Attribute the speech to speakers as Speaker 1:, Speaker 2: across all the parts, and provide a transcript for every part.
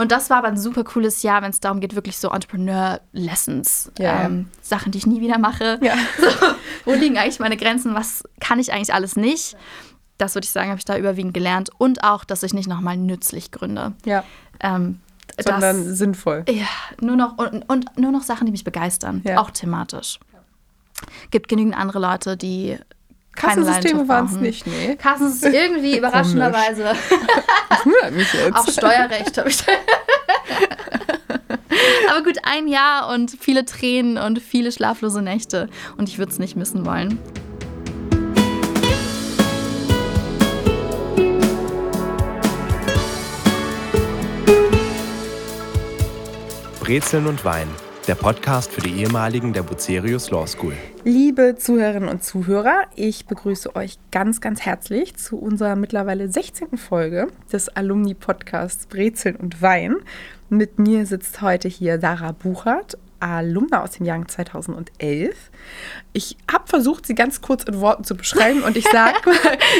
Speaker 1: Und das war aber ein super cooles Jahr, wenn es darum geht, wirklich so Entrepreneur-Lessons,
Speaker 2: Ja.
Speaker 1: ähm, Sachen, die ich nie wieder mache.
Speaker 2: Ja.
Speaker 1: So, wo liegen eigentlich meine Grenzen? Was kann ich eigentlich alles nicht? Das würde ich sagen, habe ich da überwiegend gelernt. Und auch, dass ich nicht nochmal nützlich gründe.
Speaker 2: Ja.
Speaker 1: Ähm,
Speaker 2: Sondern
Speaker 1: das,
Speaker 2: sinnvoll.
Speaker 1: ja, nur noch und, und nur noch Sachen, die mich begeistern,
Speaker 2: Ja.
Speaker 1: auch thematisch. Gibt genügend andere Leute, die
Speaker 2: Kassensysteme waren es nicht, nee.
Speaker 1: Kassensystem irgendwie überraschenderweise.
Speaker 2: Das wundert mich jetzt.
Speaker 1: Auch Steuerrecht habe ich. Aber gut, ein Jahr und viele Tränen und viele schlaflose Nächte. Und ich würde es nicht missen wollen.
Speaker 3: Brezeln und Wein, der Podcast für die ehemaligen der Bucerius Law School.
Speaker 2: Liebe Zuhörerinnen und Zuhörer, ich begrüße euch ganz, ganz herzlich zu unserer mittlerweile 16. Folge des Alumni-Podcasts Brezeln und Wein. Mit mir sitzt heute hier Sarah Buchert, Alumna aus dem Jahr 2011. Ich habe versucht, sie ganz kurz in Worten zu beschreiben und ich sag mal,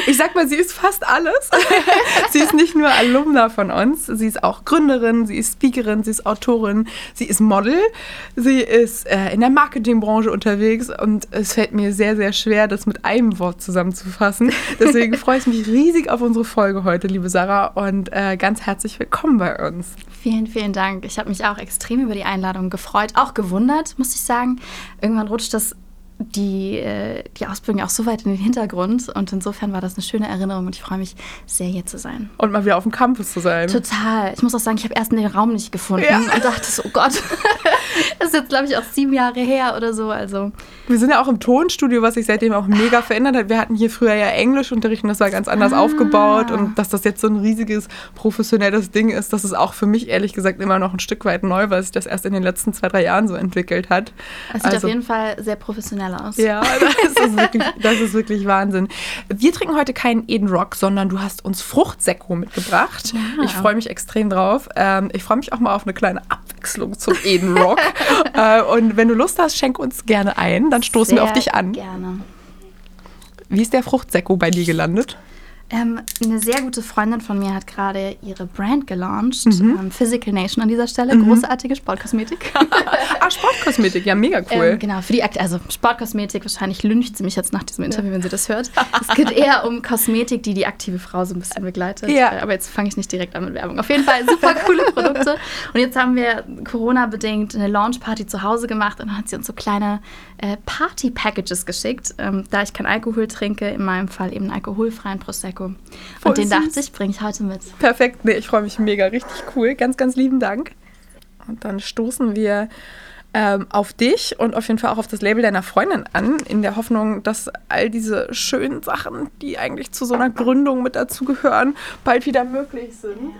Speaker 2: ich sag mal, sie ist fast alles. sie ist nicht nur Alumna von uns, sie ist auch Gründerin, sie ist Speakerin, sie ist Autorin, sie ist Model, sie ist äh, in der Marketingbranche unterwegs und es fällt mir sehr, sehr schwer, das mit einem Wort zusammenzufassen. Deswegen freue ich mich riesig auf unsere Folge heute, liebe Sarah, und äh, ganz herzlich willkommen bei uns.
Speaker 1: Vielen, vielen Dank. Ich habe mich auch extrem über die Einladung gefreut, auch gewundert, muss ich sagen. Irgendwann rutscht das die, äh, die Ausbildung auch so weit in den Hintergrund und insofern war das eine schöne Erinnerung und ich freue mich sehr, hier zu sein.
Speaker 2: Und mal wieder auf dem Campus zu sein.
Speaker 1: Total. Ich muss auch sagen, ich habe erst den Raum nicht gefunden
Speaker 2: Ja.
Speaker 1: und dachte so, oh Gott, das ist jetzt, glaube ich, auch sieben Jahre her oder so. Also
Speaker 2: Wir sind ja auch im Tonstudio, was sich seitdem auch mega verändert hat. Wir hatten hier früher ja Englischunterricht und das war ganz anders aufgebaut. Und dass das jetzt so ein riesiges professionelles Ding ist, das ist auch für mich ehrlich gesagt immer noch ein Stück weit neu, weil sich das erst in den letzten zwei, drei Jahren so entwickelt hat.
Speaker 1: es sieht
Speaker 2: Also-
Speaker 1: auf jeden Fall sehr professionell aus.
Speaker 2: Ja, das ist, wirklich, das ist wirklich Wahnsinn. Wir trinken heute keinen Eden Rock, sondern du hast uns Fruchtsekko mitgebracht.
Speaker 1: Ja.
Speaker 2: Ich freue mich extrem drauf. Ähm, ich freue mich auch mal auf eine kleine Abwechslung zum Eden Rock. äh, und wenn du Lust hast, schenk uns gerne ein, dann stoßen wir auf
Speaker 1: Sehr
Speaker 2: dich an.
Speaker 1: Gerne.
Speaker 2: Wie ist der Fruchtsekko bei dir gelandet?
Speaker 1: Ähm, eine sehr gute Freundin von mir hat gerade ihre Brand gelauncht,
Speaker 2: Mhm.
Speaker 1: ähm, Physical Nation an dieser Stelle, großartige Sportkosmetik.
Speaker 2: Ah, Sportkosmetik, ja, mega cool.
Speaker 1: Ähm, genau, für die Akt also Sportkosmetik, wahrscheinlich lyncht sie mich jetzt nach diesem Interview, wenn sie das hört. Es geht eher um Kosmetik, die die aktive Frau so ein bisschen begleitet.
Speaker 2: Ja.
Speaker 1: Äh, Aber jetzt fange ich nicht direkt an mit Werbung. Auf jeden Fall super coole Produkte. Und jetzt haben wir Corona-bedingt eine Launch-Party zu Hause gemacht und dann hat sie uns so kleine äh, Party-Packages geschickt. Ähm, da ich kein Alkohol trinke, in meinem Fall eben einen alkoholfreien Prosecco.
Speaker 2: Voll
Speaker 1: und den
Speaker 2: süß.
Speaker 1: dachte ich, bringe ich heute mit.
Speaker 2: Perfekt, nee, ich freue mich mega, richtig cool. Ganz, ganz lieben Dank. Und dann stoßen wir ähm, auf dich und auf jeden Fall auch auf das Label deiner Freundin an, in der Hoffnung, dass all diese schönen Sachen, die eigentlich zu so einer Gründung mit dazugehören, bald wieder möglich sind.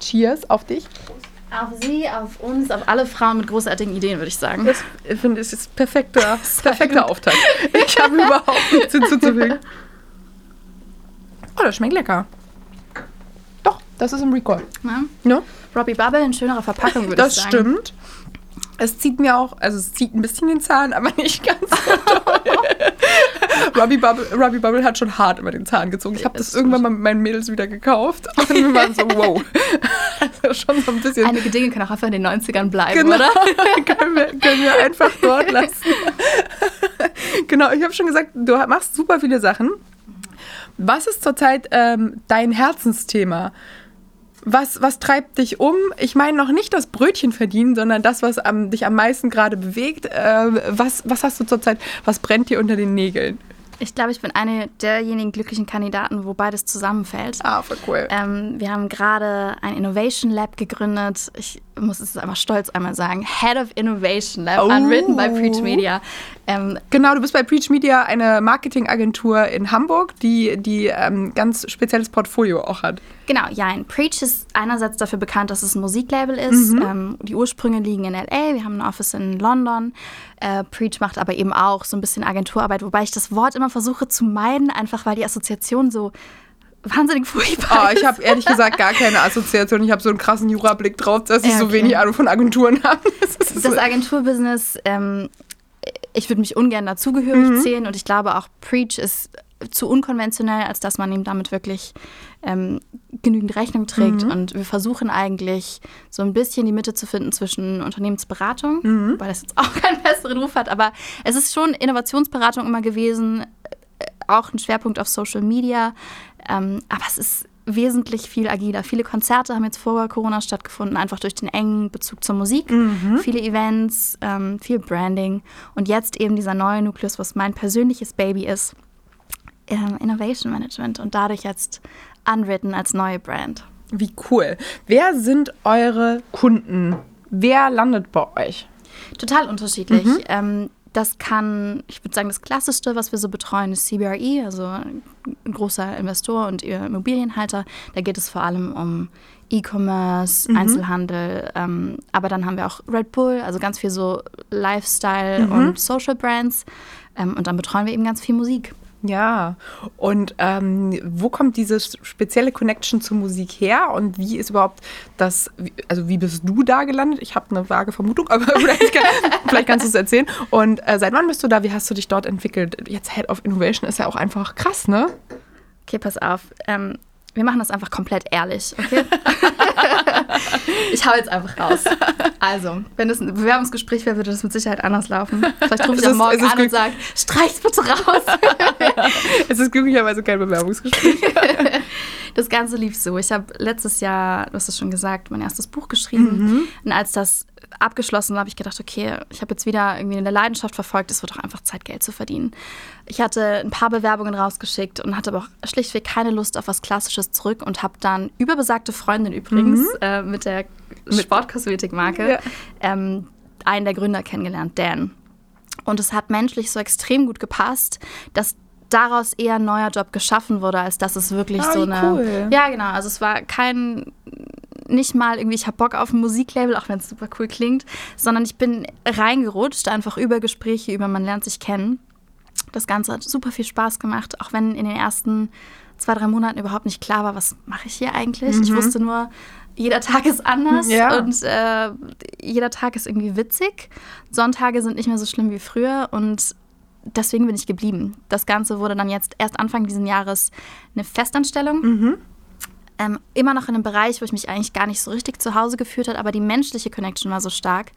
Speaker 2: Cheers auf dich.
Speaker 1: Auf sie, auf uns, auf alle Frauen mit großartigen Ideen, würde ich sagen.
Speaker 2: Das finde ich ist perfekter, perfekter Auftakt. Ich habe überhaupt nichts hinzuzufügen. Oh, das schmeckt lecker. Doch, das ist im Recall.
Speaker 1: Ne?
Speaker 2: Ne?
Speaker 1: Robbie Bubble in schönerer Verpackung, würde ich
Speaker 2: Das
Speaker 1: sagen.
Speaker 2: stimmt. Es zieht mir auch, also es zieht ein bisschen den Zahn, aber nicht ganz so doll. Robbie, Bubble, Robbie Bubble hat schon hart über den Zahn gezogen. Ich habe
Speaker 1: Das
Speaker 2: das irgendwann mal mit meinen Mädels wieder gekauft und wir waren so, wow. Also schon so ein bisschen.
Speaker 1: Einige Dinge können auch einfach in den 90ern bleiben,
Speaker 2: Genau,
Speaker 1: oder?
Speaker 2: können, wir, können wir einfach dort lassen. genau, ich habe schon gesagt, du machst super viele Sachen. Was ist zurzeit ähm, dein Herzensthema? Was, was treibt dich um? Ich meine noch nicht das Brötchen verdienen, sondern das, was am, dich am meisten gerade bewegt. Ähm, was, was hast du zurzeit? Was brennt dir unter den Nägeln?
Speaker 1: Ich glaube, ich bin eine derjenigen glücklichen Kandidaten, wo beides zusammenfällt.
Speaker 2: Ah, voll cool.
Speaker 1: Ähm, wir haben gerade ein Innovation Lab gegründet. Ich muss es einfach stolz einmal sagen. Head of Innovation Lab,
Speaker 2: Oh.
Speaker 1: unwritten by Preach Media. Ähm,
Speaker 2: Genau, du bist bei Preach Media, eine Marketingagentur in Hamburg, die, die ähm, ganz spezielles Portfolio auch hat.
Speaker 1: Genau, ja, ein Preach ist einerseits dafür bekannt, dass es ein Musiklabel ist. Ähm, die Ursprünge liegen in LA, wir haben ein Office in London. Äh, Preach macht aber eben auch so ein bisschen Agenturarbeit, wobei ich das Wort immer versuche zu meiden, einfach weil die Assoziation so wahnsinnig furchtbar
Speaker 2: Oh, ich habe ehrlich gesagt gar keine Assoziation. Ich habe so einen krassen Jura-Blick drauf, dass ich
Speaker 1: Ja,
Speaker 2: so
Speaker 1: okay.
Speaker 2: wenig Ahnung von Agenturen habe. Das
Speaker 1: das Agenturbusiness, ähm, ich würde mich ungern dazugehörig
Speaker 2: Mhm.
Speaker 1: zählen und ich glaube auch Preach ist zu unkonventionell, als dass man ihm damit wirklich ähm, genügend Rechnung trägt.
Speaker 2: Mhm.
Speaker 1: Und wir versuchen eigentlich so ein bisschen die Mitte zu finden zwischen Unternehmensberatung,
Speaker 2: Mhm.
Speaker 1: weil das jetzt auch keinen besseren Ruf hat, aber es ist schon Innovationsberatung immer gewesen, äh, auch ein Schwerpunkt auf Social Media. Ähm, aber es ist wesentlich viel agiler. Viele Konzerte haben jetzt vor Corona stattgefunden, einfach durch den engen Bezug zur Musik.
Speaker 2: Mhm.
Speaker 1: Viele Events, ähm, viel Branding. Und jetzt eben dieser neue Nukleus, was mein persönliches Baby ist, ähm, Innovation Management und dadurch jetzt Unwritten als neue Brand.
Speaker 2: Wie cool. Wer sind eure Kunden? Wer landet bei euch?
Speaker 1: Total unterschiedlich.
Speaker 2: Mhm.
Speaker 1: Ähm, das kann, ich würde sagen, das Klassischste, was wir so betreuen, ist CBRE, also ein großer Investor und ihr Immobilienhalter. Da geht es vor allem um E-Commerce,
Speaker 2: Mhm.
Speaker 1: Einzelhandel, ähm, aber dann haben wir auch Red Bull, also ganz viel so Lifestyle
Speaker 2: Mhm.
Speaker 1: und Social Brands. Ähm, und dann betreuen wir eben ganz viel Musik.
Speaker 2: Ja, und ähm, wo kommt diese spezielle Connection zur Musik her und wie ist überhaupt das, also wie bist du da gelandet? Ich habe eine vage Vermutung, aber vielleicht, kann, vielleicht kannst du es erzählen. Und äh, seit wann bist du da? Wie hast du dich dort entwickelt? Jetzt Head of Innovation ist ja auch einfach krass, ne?
Speaker 1: Okay, pass auf. Ähm, wir machen das einfach komplett ehrlich, okay? ich hau jetzt einfach raus. Also, wenn es ein Bewerbungsgespräch wäre, würde das mit Sicherheit anders laufen. Vielleicht rufe ich
Speaker 2: ist-
Speaker 1: morgen an und sage, streich's bitte raus.
Speaker 2: Es ist glücklicherweise kein Bewerbungsgespräch.
Speaker 1: Das Ganze lief so. Ich habe letztes Jahr, du hast es schon gesagt, mein erstes Buch geschrieben.
Speaker 2: Mhm.
Speaker 1: Und als das abgeschlossen habe ich gedacht, okay, ich habe jetzt wieder irgendwie eine Leidenschaft verfolgt. Es wird doch einfach Zeit, Geld zu verdienen. Ich hatte ein paar Bewerbungen rausgeschickt und hatte aber auch schlichtweg keine Lust auf was Klassisches zurück und habe dann über besagte Freundin übrigens äh, mit der Sportkosmetikmarke
Speaker 2: Ja.
Speaker 1: ähm, einen der Gründer kennengelernt, Dan. Und es hat menschlich so extrem gut gepasst, dass daraus eher ein neuer Job geschaffen wurde, als dass es wirklich
Speaker 2: Ah,
Speaker 1: so eine.
Speaker 2: cool.
Speaker 1: Ja, genau. Also es war kein nicht mal irgendwie, ich habe Bock auf ein Musiklabel, auch wenn es super cool klingt, sondern ich bin reingerutscht, einfach über Gespräche, über man lernt sich kennen. Das Ganze hat super viel Spaß gemacht, auch wenn in den ersten zwei, drei Monaten überhaupt nicht klar war, was mache ich hier eigentlich. Ich wusste nur, jeder Tag ist anders
Speaker 2: Mhm. Ja.
Speaker 1: und äh, jeder Tag ist irgendwie witzig. Sonntage sind nicht mehr so schlimm wie früher und deswegen bin ich geblieben. Das Ganze wurde dann jetzt erst Anfang dieses Jahres eine Festanstellung.
Speaker 2: Mhm.
Speaker 1: Ähm, immer noch in einem Bereich, wo ich mich eigentlich gar nicht so richtig zu Hause gefühlt habe, aber die menschliche Connection war so stark.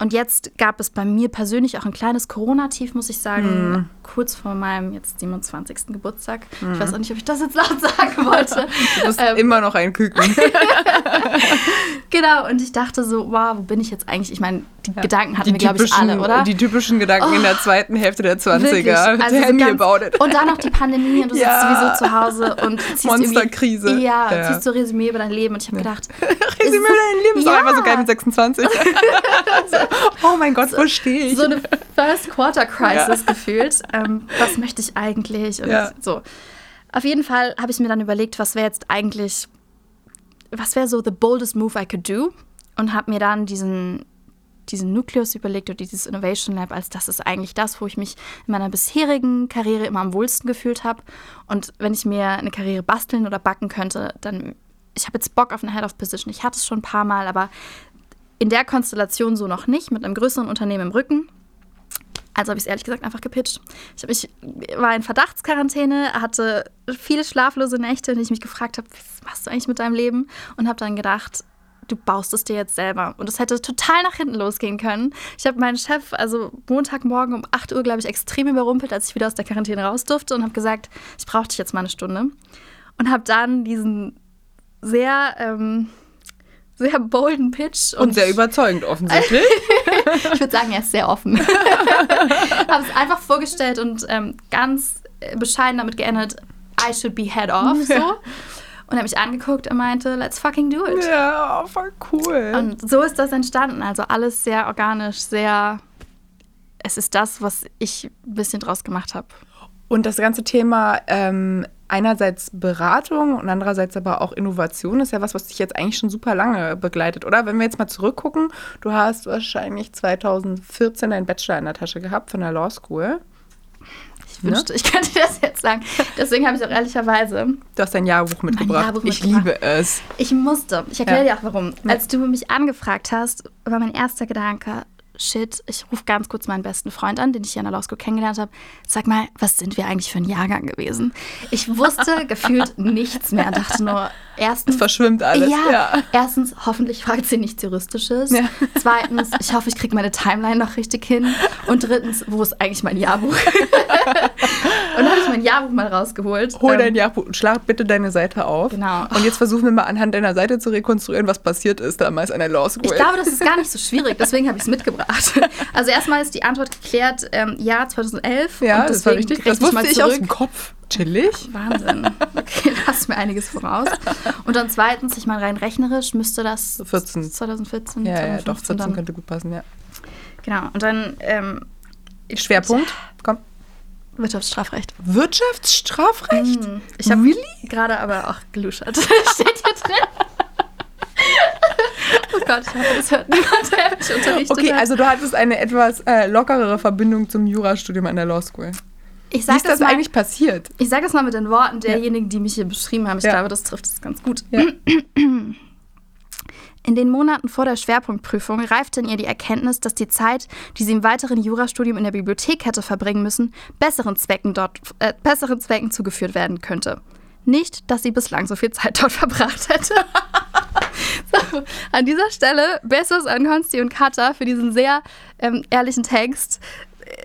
Speaker 1: Und jetzt gab es bei mir persönlich auch ein kleines Corona-Tief, muss ich sagen, kurz vor meinem jetzt 27. Geburtstag. Ich weiß auch nicht, ob ich das jetzt laut sagen wollte.
Speaker 2: Du bist
Speaker 1: Ähm,
Speaker 2: immer noch ein Küken.
Speaker 1: Genau, und ich dachte so, wow, wo bin ich jetzt eigentlich? Ich meine, die Gedanken hatten wir, glaube ich, alle, oder? Oh,
Speaker 2: Die typischen Gedanken in der zweiten Hälfte der 20er.
Speaker 1: Wirklich. Also
Speaker 2: Tell
Speaker 1: so
Speaker 2: me about it.
Speaker 1: Und dann noch die Pandemie und du
Speaker 2: Ja.
Speaker 1: sitzt sowieso zu Hause und ziehst
Speaker 2: Monsterkrise.
Speaker 1: Ja,
Speaker 2: Ja.
Speaker 1: ziehst so Resümee über dein Leben und ich habe gedacht,
Speaker 2: Resümee dein Leben ist doch
Speaker 1: Ja.
Speaker 2: einfach so geil mit 26. so, oh mein Gott, wo stehe ich?
Speaker 1: so eine First Quarter Crisis gefühlt. Ähm, was möchte ich eigentlich? Und
Speaker 2: Ja.
Speaker 1: so. Auf jeden Fall habe ich mir dann überlegt, was wäre jetzt eigentlich, was wäre so the boldest move I could do? Und habe mir dann diesen, diesen Nukleus überlegt oder dieses Innovation Lab, als das ist eigentlich das, wo ich mich in meiner bisherigen Karriere immer am wohlsten gefühlt habe. Und wenn ich mir eine Karriere basteln oder backen könnte, dann, ich habe jetzt Bock auf eine Head of Position. Ich hatte es schon ein paar Mal, aber in der Konstellation so noch nicht, mit einem größeren Unternehmen im Rücken. Also habe ich es ehrlich gesagt einfach gepitcht. Ich, hab, ich war in Verdachtsquarantäne, hatte viele schlaflose Nächte, in denen ich mich gefragt habe, was machst du eigentlich mit deinem Leben? Und habe dann gedacht, du baust es dir jetzt selber. Und es hätte total nach hinten losgehen können. Ich habe meinen Chef, also Montagmorgen um 8 Uhr, glaube ich, extrem überrumpelt, als ich wieder aus der Quarantäne raus durfte und habe gesagt, ich brauche dich jetzt mal eine Stunde. Und habe dann diesen sehr, ähm, sehr bolden Pitch
Speaker 2: Und sehr überzeugend offensichtlich.
Speaker 1: ich würde sagen, er ist sehr offen. Habe es einfach vorgestellt und ähm, ganz bescheiden damit geendet, I should be head off. So. Und er hat mich angeguckt und meinte, let's fucking do it.
Speaker 2: ja, voll cool.
Speaker 1: Und so ist das entstanden. Also alles sehr organisch, sehr. Es ist das, was ich ein bisschen draus gemacht habe.
Speaker 2: Und das ganze Thema ähm, einerseits Beratung und andererseits aber auch Innovation ist ja was, was dich jetzt eigentlich schon super lange begleitet, oder? Wenn wir jetzt mal zurückgucken, du hast wahrscheinlich 2014 deinen Bachelor in der Tasche gehabt von der Law School.
Speaker 1: Ich wünschte, ich könnte das jetzt sagen. Deswegen habe ich auch ehrlicherweise
Speaker 2: Du hast dein Jahrbuch mitgebracht.
Speaker 1: Jahrbuch
Speaker 2: ich
Speaker 1: mitgebracht.
Speaker 2: liebe es.
Speaker 1: Ich musste. Ich erkläre
Speaker 2: Ja.
Speaker 1: dir auch warum. Als du mich angefragt hast, war mein erster Gedanke, shit, ich rufe ganz kurz meinen besten Freund an, den ich hier an der Law School kennengelernt habe. Sag mal, was sind wir eigentlich für ein Jahrgang gewesen? Ich wusste gefühlt nichts mehr. Dachte nur, erstens.
Speaker 2: Es verschwimmt alles.
Speaker 1: Ja,
Speaker 2: Ja.
Speaker 1: erstens, hoffentlich fragt sie nichts Juristisches.
Speaker 2: Ja.
Speaker 1: Zweitens, ich hoffe, ich kriege meine Timeline noch richtig hin. Und drittens, wo ist eigentlich mein Jahrbuch? und dann habe ich mein Jahrbuch mal rausgeholt.
Speaker 2: Hol
Speaker 1: Ähm,
Speaker 2: dein Jahrbuch und schlag bitte deine Seite auf.
Speaker 1: Genau.
Speaker 2: Und jetzt versuchen wir mal anhand deiner Seite zu rekonstruieren, was passiert ist damals an der Law School.
Speaker 1: Ich glaube, das ist gar nicht so schwierig, deswegen habe ich es mitgebracht. Also erstmal ist die Antwort geklärt, ähm, Jahr 2011.
Speaker 2: ja,
Speaker 1: und
Speaker 2: das war richtig. Das wusste ich aus
Speaker 1: zurück.
Speaker 2: dem Kopf. Chillig.
Speaker 1: Wahnsinn. Okay, lass mir einiges voraus. Und dann zweitens, ich meine rein rechnerisch müsste das
Speaker 2: 14.
Speaker 1: 2014,
Speaker 2: Ja, ja,
Speaker 1: 2015
Speaker 2: doch, 14
Speaker 1: dann,
Speaker 2: könnte gut passen, ja.
Speaker 1: Genau, und dann ähm,
Speaker 2: Schwerpunkt? Komm.
Speaker 1: Wirtschaftsstrafrecht.
Speaker 2: Wirtschaftsstrafrecht?
Speaker 1: Hm, Ich habe
Speaker 2: Really?
Speaker 1: gerade aber auch geluschert. Steht hier drin. Oh Gott, ich hoffe, das hört niemand, der mich unterrichtet
Speaker 2: Okay,
Speaker 1: hat.
Speaker 2: also du hattest eine etwas äh, lockerere Verbindung zum Jurastudium an der Law School.
Speaker 1: ich
Speaker 2: Wie
Speaker 1: sag
Speaker 2: ist das
Speaker 1: mal,
Speaker 2: eigentlich passiert?
Speaker 1: Ich sage das mal mit den Worten derjenigen, die mich hier beschrieben haben. Ich
Speaker 2: Ja.
Speaker 1: glaube, das trifft es ganz gut.
Speaker 2: Ja.
Speaker 1: In den Monaten vor der Schwerpunktprüfung reifte in ihr die Erkenntnis, dass die Zeit, die sie im weiteren Jurastudium in der Bibliothek hätte verbringen müssen, besseren Zwecken, dort, äh, besseren Zwecken zugeführt werden könnte. Nicht, dass sie bislang so viel Zeit dort verbracht hätte. so, an dieser Stelle Bessos an Konsti und Kata für diesen sehr ähm, ehrlichen Text.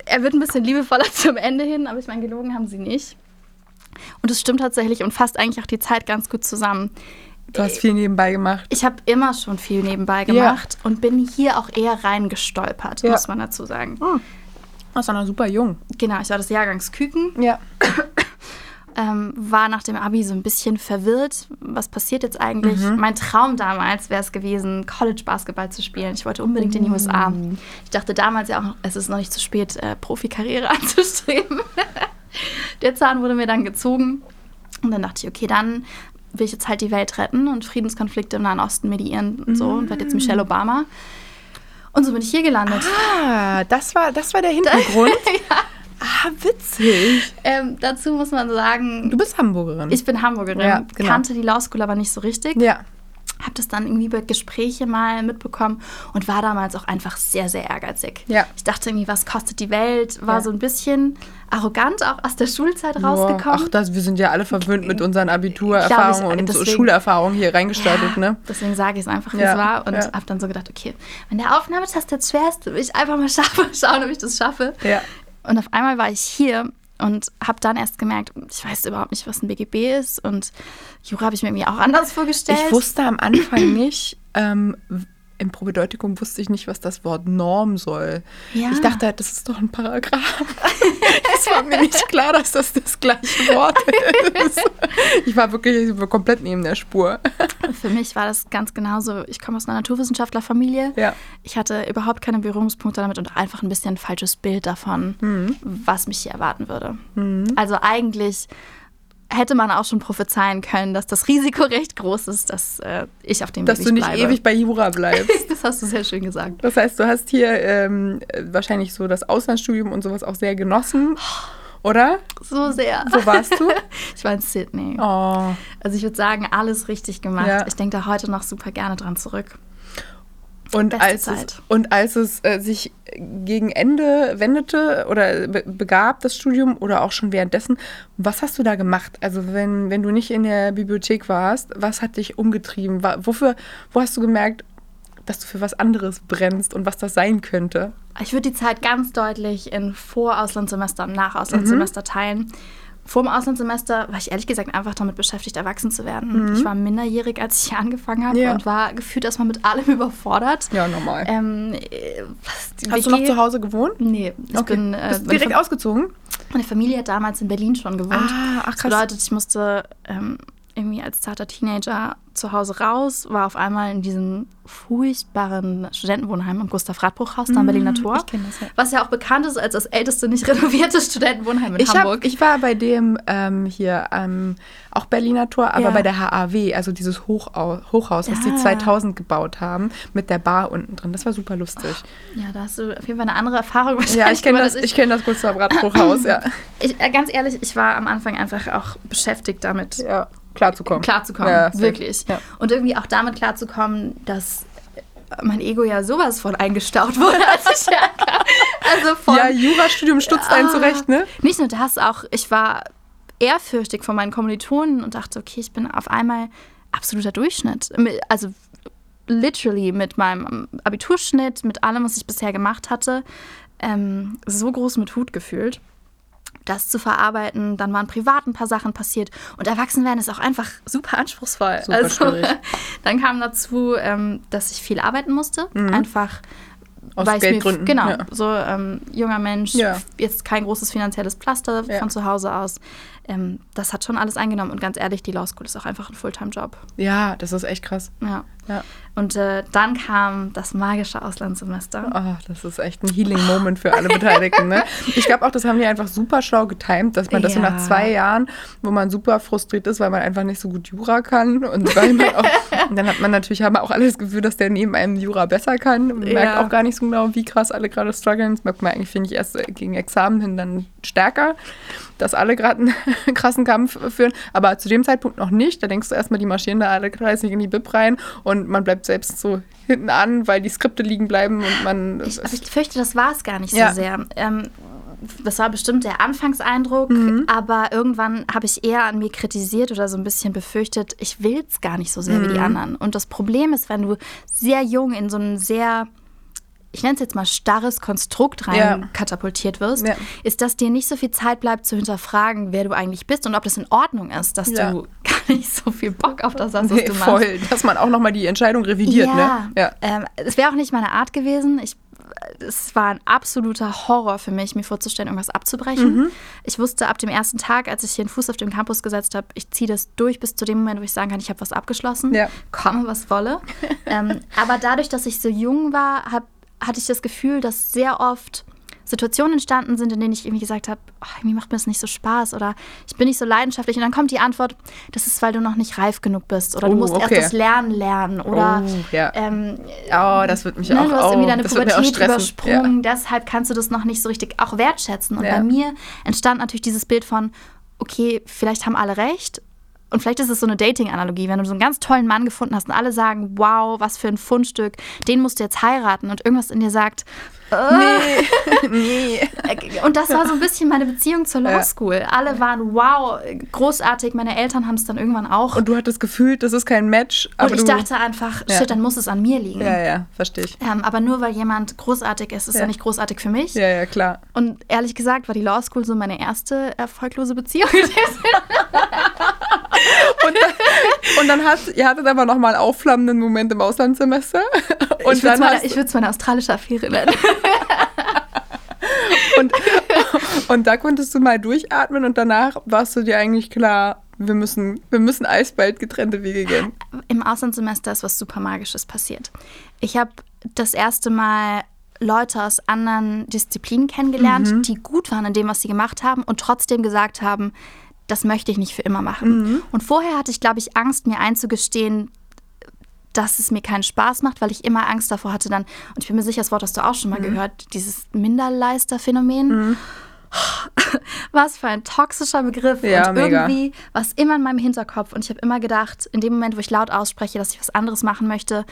Speaker 1: Er wird ein bisschen liebevoller zum Ende hin, aber ich meine, gelogen haben sie nicht. Und es stimmt tatsächlich und fasst eigentlich auch die Zeit ganz gut zusammen.
Speaker 2: Du hast viel nebenbei gemacht.
Speaker 1: Ich habe immer schon viel nebenbei
Speaker 2: Ja.
Speaker 1: gemacht und bin hier auch eher reingestolpert,
Speaker 2: Ja.
Speaker 1: muss man dazu sagen.
Speaker 2: Du warst auch noch super jung.
Speaker 1: Genau, ich war des Jahrgangs Küken,
Speaker 2: Ja.
Speaker 1: Ähm, war nach dem Abi so ein bisschen verwirrt. Was passiert jetzt eigentlich?
Speaker 2: Mhm.
Speaker 1: Mein Traum damals wäre es gewesen, College-Basketball zu spielen. Ich wollte unbedingt in die USA.
Speaker 2: Uh.
Speaker 1: Ich dachte damals ja auch, es ist noch nicht zu spät, äh, Profikarriere anzustreben. Der Zahn wurde mir dann gezogen. Und dann dachte ich, okay, dann will ich jetzt halt die Welt retten und Friedenskonflikte im Nahen Osten mediieren und so und werde jetzt Michelle Obama. Und so bin ich hier gelandet.
Speaker 2: Ah, das war, das war der Hintergrund. Ah, witzig.
Speaker 1: Ähm, dazu muss man sagen,
Speaker 2: Du bist Hamburgerin.
Speaker 1: ich bin Hamburgerin,
Speaker 2: Ja, genau.
Speaker 1: kannte die Law School aber nicht so richtig.
Speaker 2: ja.
Speaker 1: Habe das dann irgendwie bei Gespräche mal mitbekommen und war damals auch einfach sehr, sehr ehrgeizig.
Speaker 2: Ja.
Speaker 1: Ich dachte irgendwie, was kostet die Welt? War
Speaker 2: Ja.
Speaker 1: so ein bisschen arrogant auch aus der Schulzeit
Speaker 2: Boah,
Speaker 1: rausgekommen.
Speaker 2: Ach, das, wir sind ja alle verwöhnt mit unseren Abiturerfahrungen
Speaker 1: ich,
Speaker 2: und
Speaker 1: deswegen-
Speaker 2: Schulerfahrungen hier reingestartet,
Speaker 1: Ja,
Speaker 2: ne?
Speaker 1: Deswegen sage ich es einfach, wie
Speaker 2: Ja,
Speaker 1: es war und
Speaker 2: ja.
Speaker 1: habe dann so gedacht, okay, wenn der Aufnahmetest jetzt schwer ist, will ich einfach mal schaffen, schauen, ob ich das schaffe. Und auf einmal war ich hier und habe dann erst gemerkt, ich weiß überhaupt nicht, was ein BGB ist und Jura habe ich mir irgendwie auch anders vorgestellt.
Speaker 2: Ich wusste am Anfang nicht, ähm, im Probedeutikum wusste ich nicht, was das Wort Norm soll.
Speaker 1: Ja.
Speaker 2: Ich dachte halt, das ist doch ein Paragraph. Es war mir nicht klar, dass das das gleiche Wort ist. Ich war wirklich komplett neben der Spur.
Speaker 1: Für mich war das ganz genauso. Ich komme aus einer Naturwissenschaftlerfamilie.
Speaker 2: Ja.
Speaker 1: Ich hatte überhaupt keine Berührungspunkte damit und einfach ein bisschen ein falsches Bild davon,
Speaker 2: Mhm.
Speaker 1: was mich hier erwarten würde. Also eigentlich hätte man auch schon prophezeien können, dass das Risiko recht groß ist, dass äh, ich auf dem
Speaker 2: Dass
Speaker 1: Weg
Speaker 2: du nicht
Speaker 1: bleibe.
Speaker 2: ewig bei Jura bleibst.
Speaker 1: Das hast du sehr schön gesagt.
Speaker 2: Das heißt, du hast hier ähm, äh, wahrscheinlich so das Auslandsstudium und sowas auch sehr genossen, oder?
Speaker 1: So sehr.
Speaker 2: Wo warst du?
Speaker 1: Ich war in Sydney.
Speaker 2: Oh.
Speaker 1: Also ich würde sagen, alles richtig gemacht.
Speaker 2: Ja.
Speaker 1: Ich denke da heute noch super gerne dran zurück.
Speaker 2: Und
Speaker 1: Beste
Speaker 2: als, es,
Speaker 1: Zeit.
Speaker 2: und als es äh, sich gegen Ende wendete oder be begab, das Studium, oder auch schon währenddessen, was hast du da gemacht? Also wenn, wenn du nicht in der Bibliothek warst, was hat dich umgetrieben? Wofür, wo hast du gemerkt, dass du für was anderes brennst und was das sein könnte?
Speaker 1: Ich würde die Zeit ganz deutlich in Vor-Auslandssemester und Nach-Auslandssemester teilen. Vor dem Auslandssemester war ich ehrlich gesagt einfach damit beschäftigt, erwachsen zu werden. Ich war minderjährig, als ich hier angefangen habe
Speaker 2: Ja.
Speaker 1: und war gefühlt erstmal mit allem überfordert.
Speaker 2: Ja, normal.
Speaker 1: Ähm, äh, was,
Speaker 2: hast du
Speaker 1: WG
Speaker 2: noch zu Hause gewohnt?
Speaker 1: Nee, ich bin äh,
Speaker 2: Bist du direkt ausgezogen?
Speaker 1: Meine Familie hat damals in Berlin schon gewohnt.
Speaker 2: Ah, ach,
Speaker 1: das
Speaker 2: krass.
Speaker 1: bedeutet, ich musste ähm, irgendwie als zarter Teenager zu Hause raus, war auf einmal in diesem furchtbaren Studentenwohnheim am Gustav-Radbruch-Haus da am Berliner Tor.
Speaker 2: Ich kenn das, ja.
Speaker 1: Was ja auch bekannt ist als das älteste nicht renovierte Studentenwohnheim in
Speaker 2: Ich,
Speaker 1: Hamburg.
Speaker 2: hab, ich war bei dem ähm, hier, ähm, auch Berliner Tor, aber
Speaker 1: Ja.
Speaker 2: bei der HAW, also dieses Hochau Hochhaus, was die
Speaker 1: Ja.
Speaker 2: 2000 gebaut haben, mit der Bar unten drin. Das war super lustig.
Speaker 1: ja, da hast du auf jeden Fall eine andere Erfahrung.
Speaker 2: ja, ich kenne das,
Speaker 1: als
Speaker 2: ich kenn das Gustav Hochhaus, ja.
Speaker 1: Ich, äh, ganz ehrlich, ich war am Anfang einfach auch beschäftigt damit,
Speaker 2: ja. Klarzukommen.
Speaker 1: klarzukommen.
Speaker 2: Ja,
Speaker 1: wirklich.
Speaker 2: Ja.
Speaker 1: Und irgendwie auch damit klarzukommen, dass mein Ego ja sowas von eingestaut wurde, als ich herkam. Also von,
Speaker 2: ja, Jurastudium stutzt einen
Speaker 1: Ah.
Speaker 2: zurecht, ne?
Speaker 1: Nicht nur das, auch ich war ehrfürchtig von meinen Kommilitonen und dachte, okay, ich bin auf einmal absoluter Durchschnitt. Also literally mit meinem Abiturschnitt, mit allem, was ich bisher gemacht hatte, ähm, so groß mit Hut gefühlt. Das zu verarbeiten, dann waren privat ein paar Sachen passiert und Erwachsenwerden ist auch einfach super anspruchsvoll.
Speaker 2: Super schwierig.
Speaker 1: dann kam dazu, ähm, dass ich viel arbeiten musste, einfach
Speaker 2: Aus
Speaker 1: weil es mir-
Speaker 2: Geldgründen.
Speaker 1: Genau,
Speaker 2: Ja.
Speaker 1: so ähm, junger Mensch,
Speaker 2: Ja.
Speaker 1: jetzt kein großes finanzielles Pflaster
Speaker 2: Ja.
Speaker 1: von zu Hause aus. Ähm, das hat schon alles eingenommen und ganz ehrlich, die Law School ist auch einfach ein Fulltime-Job.
Speaker 2: ja, das ist echt krass.
Speaker 1: Ja. Und äh, dann kam das magische Auslandssemester.
Speaker 2: Oh, das ist echt ein Healing Moment für alle Beteiligten. Ne? Ich glaube auch, das haben die einfach super schlau getimt, dass man das so nach zwei Jahren, wo man super frustriert ist, weil man einfach nicht so gut Jura kann und weil man auch, und dann hat man natürlich haben auch alle das Gefühl, dass der neben einem Jura besser kann. Man merkt
Speaker 1: Ja.
Speaker 2: auch gar nicht so genau, wie krass alle gerade strugglen. Das merkt man eigentlich, finde ich, erst gegen Examen hin dann stärker, dass alle gerade einen krassen Kampf führen. Aber zu dem Zeitpunkt noch nicht. Da denkst du erstmal, die marschieren da alle kreisig in die Bib rein und man bleibt selbst so hinten an, weil die Skripte liegen bleiben und man.
Speaker 1: Ich, aber ich fürchte, das war es gar nicht
Speaker 2: Ja.
Speaker 1: so sehr. Ähm, das war bestimmt der Anfangseindruck,
Speaker 2: Mhm.
Speaker 1: aber irgendwann habe ich eher an mir kritisiert oder so ein bisschen befürchtet, ich will es gar nicht so sehr
Speaker 2: Mhm.
Speaker 1: wie die anderen. Und das Problem ist, wenn du sehr jung in so ein sehr, ich nenne es jetzt mal starres Konstrukt rein
Speaker 2: Ja.
Speaker 1: katapultiert wirst,
Speaker 2: Ja.
Speaker 1: ist, dass dir nicht so viel Zeit bleibt zu hinterfragen, wer du eigentlich bist und ob das in Ordnung ist, dass
Speaker 2: Ja.
Speaker 1: du gar nicht so viel Bock auf das hast, was
Speaker 2: Nee,
Speaker 1: du machst.
Speaker 2: voll, dass man auch nochmal die Entscheidung revidiert, ne? Ja.
Speaker 1: Ähm, es wäre auch nicht meine Art gewesen. Ich, es war ein absoluter Horror für mich, mir vorzustellen, irgendwas abzubrechen.
Speaker 2: Mhm.
Speaker 1: Ich wusste ab dem ersten Tag, als ich hier einen Fuß auf dem Campus gesetzt habe, ich ziehe das durch bis zu dem Moment, wo ich sagen kann, ich habe was abgeschlossen.
Speaker 2: Ja.
Speaker 1: Komme, was wolle. ähm, aber dadurch, dass ich so jung war, hab, hatte ich das Gefühl, dass sehr oft Situationen entstanden sind, in denen ich irgendwie gesagt habe, oh, irgendwie macht mir das nicht so Spaß oder ich bin nicht so leidenschaftlich. Und dann kommt die Antwort, das ist, weil du noch nicht reif genug bist oder
Speaker 2: Oh,
Speaker 1: du musst
Speaker 2: okay.
Speaker 1: erst das Lernen lernen oder
Speaker 2: Oh, ja.
Speaker 1: ähm,
Speaker 2: Oh, das wird mich
Speaker 1: ne,
Speaker 2: auch
Speaker 1: du hast
Speaker 2: oh,
Speaker 1: irgendwie deine Pubertät übersprungen, deshalb kannst du das noch nicht so richtig auch wertschätzen. Und
Speaker 2: Ja.
Speaker 1: bei mir entstand natürlich dieses Bild von, okay, vielleicht haben alle recht. Und vielleicht ist es so eine Dating-Analogie, wenn du so einen ganz tollen Mann gefunden hast und alle sagen, wow, was für ein Fundstück, den musst du jetzt heiraten und irgendwas in dir sagt,
Speaker 2: Ja. Nee, nee.
Speaker 1: äh, und das war so ein bisschen meine Beziehung zur Law. School. Alle waren wow, großartig. Meine Eltern haben es dann irgendwann auch.
Speaker 2: Und du hattest gefühlt, das ist kein Match,
Speaker 1: und ich dachte einfach, shit, dann muss es an mir liegen.
Speaker 2: Ja, ja, verstehe ich.
Speaker 1: Ähm, aber nur weil jemand großartig ist, ist
Speaker 2: Ja.
Speaker 1: er nicht großartig für mich.
Speaker 2: Ja, ja, klar.
Speaker 1: Und ehrlich gesagt war die Law School so meine erste erfolglose Beziehung.
Speaker 2: Und dann, und dann hat, ihr hattet aber nochmal einen aufflammenden Moment im Auslandssemester. Und
Speaker 1: ich würde es meine australische Affäre nennen.
Speaker 2: und, und da konntest du mal durchatmen und danach warst du dir eigentlich klar, wir müssen, wir müssen alsbald getrennte Wege gehen.
Speaker 1: Im Auslandssemester ist was super Magisches passiert. Ich habe das erste Mal Leute aus anderen Disziplinen kennengelernt,
Speaker 2: Mhm.
Speaker 1: die gut waren in dem, was sie gemacht haben und trotzdem gesagt haben, das möchte ich nicht für immer machen.
Speaker 2: Mhm.
Speaker 1: Und vorher hatte ich, glaube ich, Angst, mir einzugestehen, dass es mir keinen Spaß macht, weil ich immer Angst davor hatte dann, und ich bin mir sicher, das Wort hast du auch schon mal
Speaker 2: Mhm.
Speaker 1: gehört, dieses Minderleister-Phänomen. Was für ein toxischer Begriff.
Speaker 2: Ja,
Speaker 1: und
Speaker 2: mega.
Speaker 1: irgendwie war es immer in meinem Hinterkopf. Und ich habe immer gedacht, in dem Moment, wo ich laut ausspreche, dass ich was anderes machen möchte,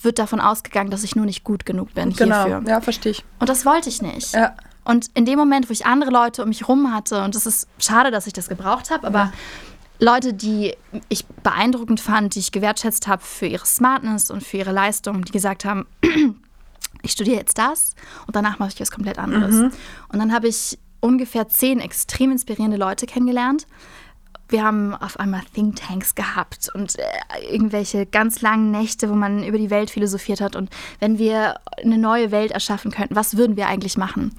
Speaker 1: wird davon ausgegangen, dass ich nur nicht gut genug bin
Speaker 2: Genau,
Speaker 1: hierfür.
Speaker 2: ja, verstehe ich.
Speaker 1: Und das wollte ich nicht.
Speaker 2: Ja.
Speaker 1: Und in dem Moment, wo ich andere Leute um mich rum hatte, und es ist schade, dass ich das gebraucht habe, aber Leute, die ich beeindruckend fand, die ich gewertschätzt habe für ihre Smartness und für ihre Leistung, die gesagt haben, ich studiere jetzt das und danach mache ich was komplett anderes. Und dann habe ich ungefähr zehn extrem inspirierende Leute kennengelernt. Wir haben auf einmal Thinktanks gehabt und äh, irgendwelche ganz langen Nächte, wo man über die Welt philosophiert hat. Und wenn wir eine neue Welt erschaffen könnten, was würden wir eigentlich machen?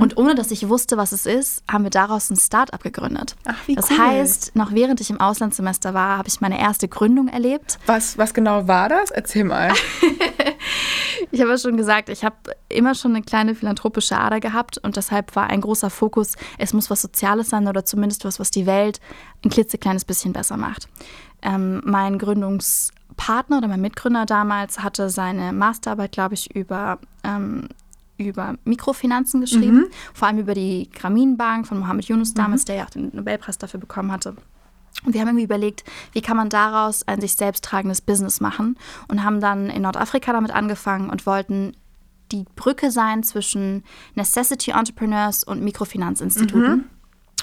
Speaker 1: Und ohne dass ich wusste, was es ist, haben wir daraus ein Start-up gegründet.
Speaker 2: Ach, wie
Speaker 1: das
Speaker 2: cool.
Speaker 1: heißt, noch während ich im Auslandssemester war, habe ich meine erste Gründung erlebt.
Speaker 2: Was, was genau war das? Erzähl mal.
Speaker 1: Ich habe ja schon gesagt, ich habe immer schon eine kleine philanthropische Ader gehabt und deshalb war ein großer Fokus, es muss was Soziales sein oder zumindest was, was die Welt ein klitzekleines bisschen besser macht. Ähm, mein Gründungspartner oder mein Mitgründer damals hatte seine Masterarbeit, glaube ich, über, ähm, über Mikrofinanzen geschrieben, vor allem über die Grameenbank von Mohammed Yunus damals, der ja auch den Nobelpreis dafür bekommen hatte. Und wir haben irgendwie überlegt, wie kann man daraus ein sich selbst tragendes Business machen und haben dann in Nordafrika damit angefangen und wollten die Brücke sein zwischen Necessity Entrepreneurs und Mikrofinanzinstituten. Mhm.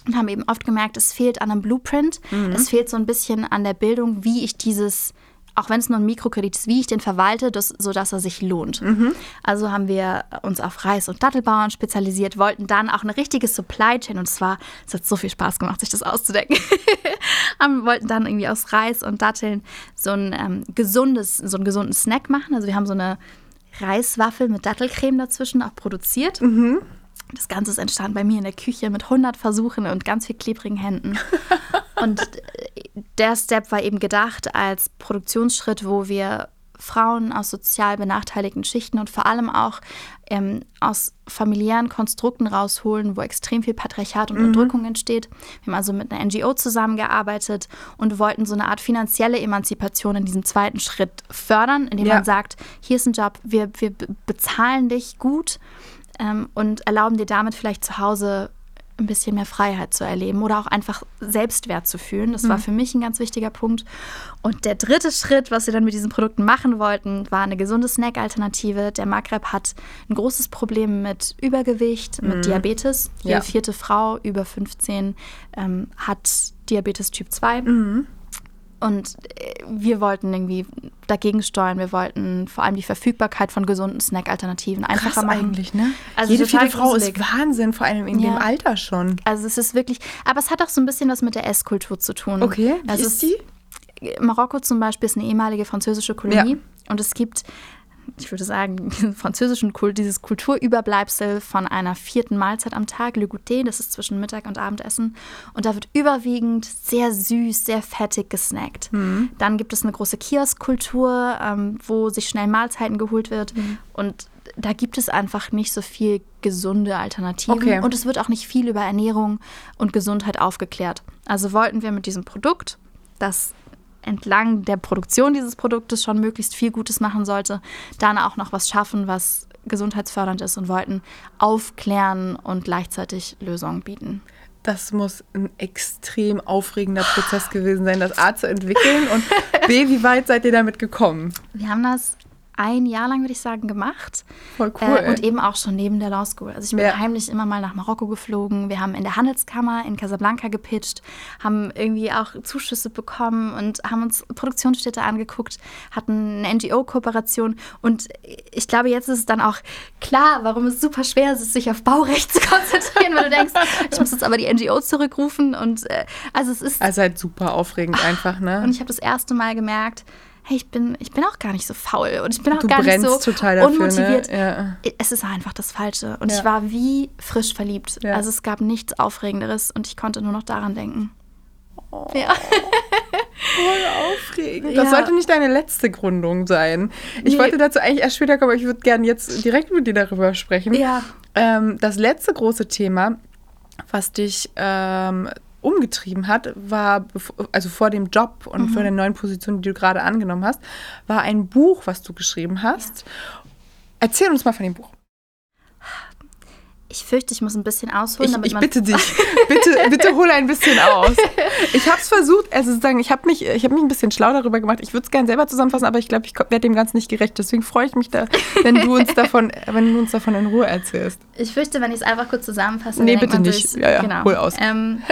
Speaker 1: Und haben eben oft gemerkt, es fehlt an einem Blueprint, mhm. es fehlt so ein bisschen an der Bildung, wie ich dieses auch wenn es nur ein Mikrokredit ist, wie ich den verwalte, das, sodass er sich lohnt. Mhm. Also haben wir uns auf Reis- und Dattelbauern spezialisiert, wollten dann auch eine richtige Supply Chain und zwar, es hat so viel Spaß gemacht, sich das auszudenken, haben, wollten dann irgendwie aus Reis und Datteln so ein ähm, gesundes, so einen gesunden Snack machen. Also wir haben so eine Reiswaffel mit Dattelcreme dazwischen auch produziert. Mhm. Das Ganze ist entstanden bei mir in der Küche mit 100 Versuchen und ganz viel klebrigen Händen. und der Step war eben gedacht als Produktionsschritt, wo wir Frauen aus sozial benachteiligten Schichten und vor allem auch ähm, aus familiären Konstrukten rausholen, wo extrem viel Patriarchat und mhm. Unterdrückung entsteht. Wir haben also mit einer NGO zusammengearbeitet und wollten so eine Art finanzielle Emanzipation in diesem zweiten Schritt fördern, indem ja. man sagt, hier ist ein Job, wir, wir bezahlen dich gut ähm, und erlauben dir damit vielleicht zu Hause ein bisschen mehr Freiheit zu erleben oder auch einfach Selbstwert zu fühlen. Das mhm. war für mich ein ganz wichtiger Punkt. Und der dritte Schritt, was wir dann mit diesen Produkten machen wollten, war eine gesunde Snack-Alternative. Der Maghreb hat ein großes Problem mit Übergewicht, mit mhm. Diabetes. Jede ja. vierte Frau über 15 ähm, hat Diabetes Typ 2. Mhm. Und äh, wir wollten irgendwie dagegen steuern. Wir wollten vor allem die Verfügbarkeit von gesunden Snack-Alternativen einfacher Krass machen.
Speaker 2: eigentlich, ne? Also Jede vierte Frau gruselig. ist Wahnsinn, vor allem in ja. dem Alter schon.
Speaker 1: Also es ist wirklich, aber es hat auch so ein bisschen was mit der Esskultur zu tun.
Speaker 2: Okay, wie also ist die?
Speaker 1: Marokko zum Beispiel ist eine ehemalige französische Kolonie. Ja. Und es gibt ich würde sagen, französischen Kult, dieses Kulturüberbleibsel von einer vierten Mahlzeit am Tag, Le Goûter, das ist zwischen Mittag und Abendessen. Und da wird überwiegend sehr süß, sehr fettig gesnackt. Mhm. Dann gibt es eine große Kioskkultur, ähm, wo sich schnell Mahlzeiten geholt wird. Mhm. Und da gibt es einfach nicht so viel gesunde Alternativen. Okay. Und es wird auch nicht viel über Ernährung und Gesundheit aufgeklärt. Also wollten wir mit diesem Produkt, das entlang der Produktion dieses Produktes schon möglichst viel Gutes machen sollte, dann auch noch was schaffen, was gesundheitsfördernd ist und wollten aufklären und gleichzeitig Lösungen bieten.
Speaker 2: Das muss ein extrem aufregender Prozess gewesen sein, das A zu entwickeln und B, wie weit seid ihr damit gekommen?
Speaker 1: Wir haben das ein Jahr lang, würde ich sagen, gemacht.
Speaker 2: Voll cool.
Speaker 1: Äh, und eben auch schon neben der Law School. Also ich bin ja. heimlich immer mal nach Marokko geflogen. Wir haben in der Handelskammer in Casablanca gepitcht, haben irgendwie auch Zuschüsse bekommen und haben uns Produktionsstätte angeguckt, hatten eine NGO-Kooperation. Und ich glaube, jetzt ist es dann auch klar, warum es super schwer ist, sich auf Baurecht zu konzentrieren, weil du denkst, ich muss jetzt aber die NGO zurückrufen. Und äh, also es ist.
Speaker 2: Also halt super aufregend einfach, ne?
Speaker 1: Und ich habe das erste Mal gemerkt, hey, ich bin, ich bin auch gar nicht so faul und ich bin auch du gar nicht so dafür, ne? unmotiviert. Ne? Ja. Es ist einfach das Falsche. Und ja. ich war wie frisch verliebt. Ja. Also es gab nichts Aufregenderes und ich konnte nur noch daran denken.
Speaker 2: Oh. Ja. Voll aufregend. Das sollte nicht deine letzte Gründung sein. Ich nee. wollte dazu eigentlich erst später kommen, aber ich würde gerne jetzt direkt mit dir darüber sprechen.
Speaker 1: Ja.
Speaker 2: Ähm, das letzte große Thema, was dich ähm, umgetrieben hat, war, also vor dem Job und mhm. vor der neuen Position, die du gerade angenommen hast, war ein Buch, was du geschrieben hast. Ja. Erzähl uns mal von dem Buch.
Speaker 1: Ich fürchte, ich muss ein bisschen ausholen.
Speaker 2: Ich, ich bitte dich, bitte, bitte hol ein bisschen aus. Ich habe es versucht, also sozusagen, ich habe mich, hab mich ein bisschen schlau darüber gemacht. Ich würde es gerne selber zusammenfassen, aber ich glaube, ich werde dem Ganzen nicht gerecht. Deswegen freue ich mich da, wenn du uns davon, wenn du uns davon in Ruhe erzählst.
Speaker 1: Ich fürchte, wenn ich es einfach kurz zusammenfasse.
Speaker 2: Nee, bitte nicht. ja, ja, genau. hol aus.
Speaker 1: Ähm,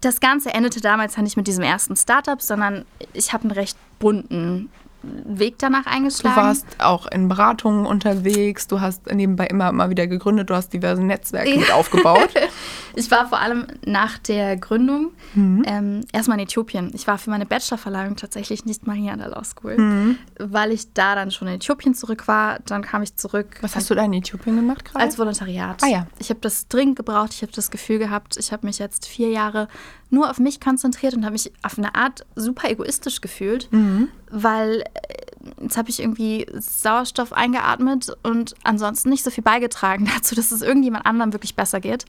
Speaker 1: das Ganze endete damals nicht mit diesem ersten Startup, sondern ich habe einen recht bunten Weg danach eingeschlagen.
Speaker 2: Du warst auch in Beratungen unterwegs, du hast nebenbei immer mal wieder gegründet, du hast diverse Netzwerke mit aufgebaut.
Speaker 1: ich war vor allem nach der Gründung mhm. ähm, erstmal in Äthiopien. Ich war für meine Bachelorverleihung tatsächlich nicht mal hier an der Law School, mhm. weil ich da dann schon in Äthiopien zurück war. Dann kam ich zurück.
Speaker 2: Was hast du da in Äthiopien gemacht gerade?
Speaker 1: Als Volontariat.
Speaker 2: Ah ja.
Speaker 1: Ich habe das dringend gebraucht. Ich habe das Gefühl gehabt, ich habe mich jetzt vier Jahre nur auf mich konzentriert und habe mich auf eine Art super egoistisch gefühlt, mhm. weil äh, jetzt habe ich irgendwie Sauerstoff eingeatmet und ansonsten nicht so viel beigetragen dazu, dass es irgendjemand anderem wirklich besser geht.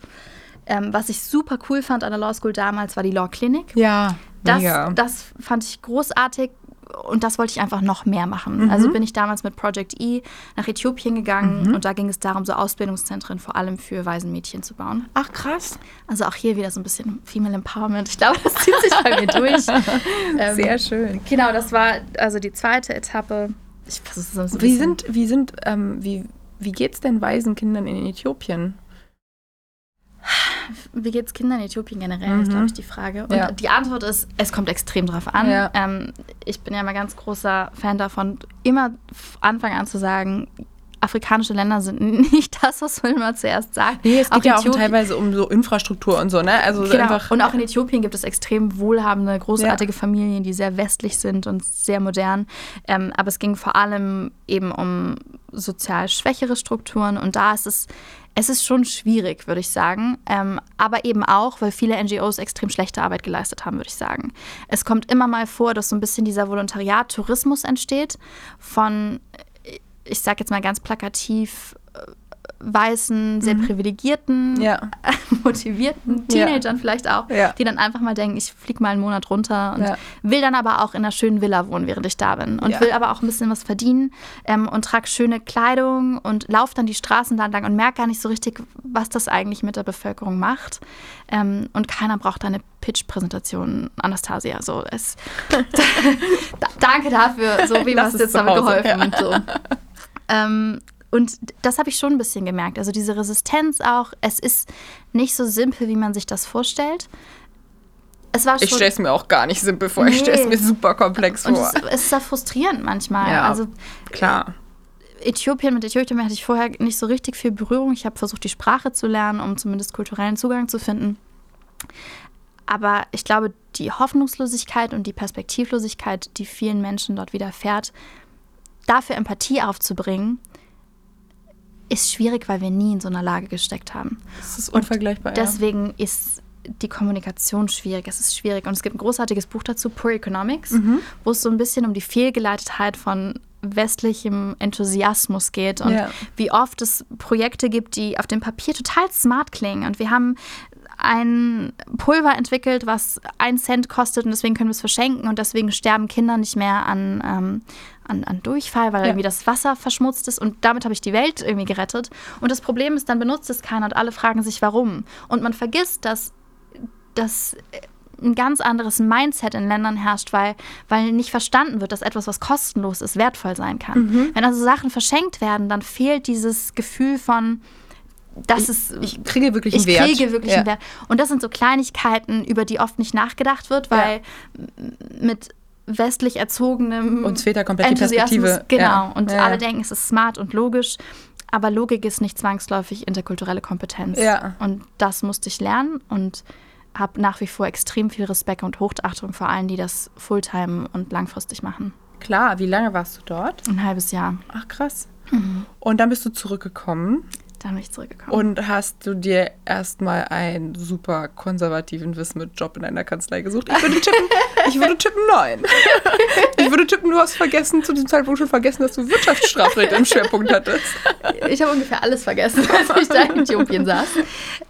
Speaker 1: Ähm, was ich super cool fand an der Law School damals, war die Law Clinic.
Speaker 2: Ja,
Speaker 1: das, das fand ich großartig, und das wollte ich einfach noch mehr machen. Also bin ich damals mit Project E nach Äthiopien gegangen und da ging es darum, so Ausbildungszentren vor allem für Waisenmädchen zu bauen.
Speaker 2: Ach, krass.
Speaker 1: Also auch hier wieder so ein bisschen Female Empowerment. Ich glaube, das zieht sich bei mir durch. Ähm,
Speaker 2: Sehr schön.
Speaker 1: Genau, das war also die zweite Etappe. Ich versuche es so ein
Speaker 2: Wie
Speaker 1: bisschen-
Speaker 2: sind, wie sind, ähm, wie, wie geht's denn Waisenkindern in Äthiopien?
Speaker 1: Wie geht's Kindern in Äthiopien generell, ist, glaube ich, die Frage. Und
Speaker 2: Ja.
Speaker 1: die Antwort ist, es kommt extrem drauf an.
Speaker 2: Ja.
Speaker 1: Ähm, ich bin ja mal ganz großer Fan davon, immer Anfang an zu sagen, afrikanische Länder sind nicht das, was man immer zuerst sagt.
Speaker 2: Nee, es geht ja auch
Speaker 1: Äthiopien-
Speaker 2: teilweise um so Infrastruktur und so, ne? Also
Speaker 1: Genau.
Speaker 2: einfach.
Speaker 1: Und auch in Äthiopien gibt es extrem wohlhabende, großartige Familien, die sehr westlich sind und sehr modern. Ähm, aber es ging vor allem eben um sozial schwächere Strukturen und da ist es, es ist schon schwierig, würde ich sagen. Ähm, aber eben auch, weil viele NGOs extrem schlechte Arbeit geleistet haben, würde ich sagen. Es kommt immer mal vor, dass so ein bisschen dieser Volontariat-Tourismus entsteht von, ich sage jetzt mal ganz plakativ, äh, weißen, sehr privilegierten,
Speaker 2: Mhm. Ja.
Speaker 1: motivierten
Speaker 2: Ja.
Speaker 1: Teenagern vielleicht auch,
Speaker 2: Ja.
Speaker 1: die dann einfach mal denken, ich fliege mal einen Monat runter und
Speaker 2: Ja.
Speaker 1: will dann aber auch in einer schönen Villa wohnen, während ich da bin. Und
Speaker 2: Ja.
Speaker 1: will aber auch ein bisschen was verdienen ähm, und trage schöne Kleidung und laufe dann die Straßen da entlang und merke gar nicht so richtig, was das eigentlich mit der Bevölkerung macht. Ähm, und keiner braucht eine Pitch-Präsentation, Anastasia. So, es, Da- danke dafür, so wie du jetzt damit geholfen. So. Ähm, und das habe ich schon ein bisschen gemerkt. Also diese Resistenz auch, es ist nicht so simpel, wie man sich das vorstellt. Es war schon,
Speaker 2: Ich stelle es mir auch gar nicht simpel vor. Ich stelle es
Speaker 1: Nee.
Speaker 2: mir super komplex
Speaker 1: und
Speaker 2: vor.
Speaker 1: es, es ist ja frustrierend manchmal.
Speaker 2: Ja.
Speaker 1: Also
Speaker 2: Klar.
Speaker 1: Äthiopien, mit Äthiopien hatte ich vorher nicht so richtig viel Berührung. Ich habe versucht, die Sprache zu lernen, um zumindest kulturellen Zugang zu finden. Aber ich glaube, die Hoffnungslosigkeit und die Perspektivlosigkeit, die vielen Menschen dort widerfährt, dafür Empathie aufzubringen, ist schwierig, weil wir nie in so einer Lage gesteckt haben.
Speaker 2: Das ist unvergleichbar. ja.
Speaker 1: Deswegen ist die Kommunikation schwierig. Es ist schwierig. Und es gibt ein großartiges Buch dazu, Poor Economics,
Speaker 2: Mhm.
Speaker 1: wo es so ein bisschen um die Fehlgeleitetheit von westlichem Enthusiasmus geht und
Speaker 2: Ja.
Speaker 1: wie oft es Projekte gibt, die auf dem Papier total smart klingen. Und wir haben ein Pulver entwickelt, was ein Cent kostet und deswegen können wir es verschenken und deswegen sterben Kinder nicht mehr an, ähm, an, an Durchfall, weil
Speaker 2: Ja.
Speaker 1: irgendwie das Wasser verschmutzt ist und damit habe ich die Welt irgendwie gerettet. Und das Problem ist, dann benutzt es keiner und alle fragen sich, warum. Und man vergisst, dass, dass ein ganz anderes Mindset in Ländern herrscht, weil, weil nicht verstanden wird, dass etwas, was kostenlos ist, wertvoll sein kann. Wenn also Sachen verschenkt werden, dann fehlt dieses Gefühl von, dass es
Speaker 2: Ich kriege wirklich einen
Speaker 1: ich
Speaker 2: Wert.
Speaker 1: kriege wirklich
Speaker 2: ja.
Speaker 1: einen Wert. Und das sind so Kleinigkeiten, über die oft nicht nachgedacht wird, weil m- mit westlich erzogenem
Speaker 2: Uns fehlt da komplett die Perspektive.
Speaker 1: Genau.
Speaker 2: Ja.
Speaker 1: Und
Speaker 2: Ja,
Speaker 1: alle denken, es ist smart und logisch. Aber Logik ist nicht zwangsläufig interkulturelle Kompetenz.
Speaker 2: Ja.
Speaker 1: Und das musste ich lernen und habe nach wie vor extrem viel Respekt und Hochachtung vor allen, die das Fulltime und langfristig machen.
Speaker 2: Klar, wie lange warst du dort?
Speaker 1: Ein halbes Jahr.
Speaker 2: Ach krass.
Speaker 1: Mhm.
Speaker 2: Und dann bist du zurückgekommen
Speaker 1: Dann bin ich zurückgekommen.
Speaker 2: und hast du dir erstmal einen super konservativen Wismut-Job in einer Kanzlei gesucht. Ich würde tippen, ich würde tippen nein. Ich würde tippen, du hast vergessen, zu diesem Zeitpunkt schon vergessen, dass du Wirtschaftsstrafrecht im Schwerpunkt hattest.
Speaker 1: Ich habe ungefähr alles vergessen, als ich da in Äthiopien saß.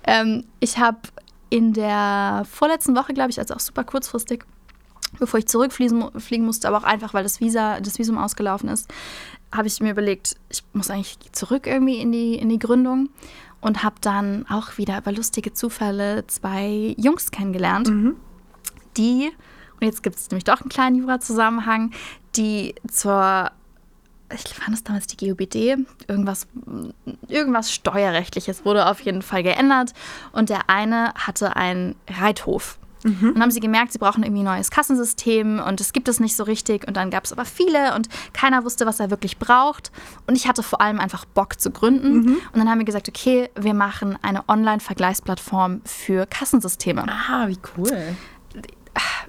Speaker 1: Ähm, ich habe in der vorletzten Woche, glaube ich, also auch super kurzfristig, bevor ich zurückfliegen mu- fliegen musste, aber auch einfach, weil das, Visa, das Visum ausgelaufen ist, habe ich mir überlegt, ich muss eigentlich zurück irgendwie in die, in die Gründung und habe dann auch wieder über lustige Zufälle zwei Jungs kennengelernt, die, und jetzt gibt es nämlich doch einen kleinen Jura-Zusammenhang, die zur ich fand es damals die GUBD, irgendwas, irgendwas Steuerrechtliches wurde auf jeden Fall geändert. Und der eine hatte einen Reithof. Und dann haben sie gemerkt, sie brauchen irgendwie ein neues Kassensystem und es gibt es nicht so richtig. Und dann gab es aber viele und keiner wusste, was er wirklich braucht. Und ich hatte vor allem einfach Bock zu gründen. Und dann haben wir gesagt, okay, wir machen eine Online-Vergleichsplattform für Kassensysteme.
Speaker 2: Ah, wie cool.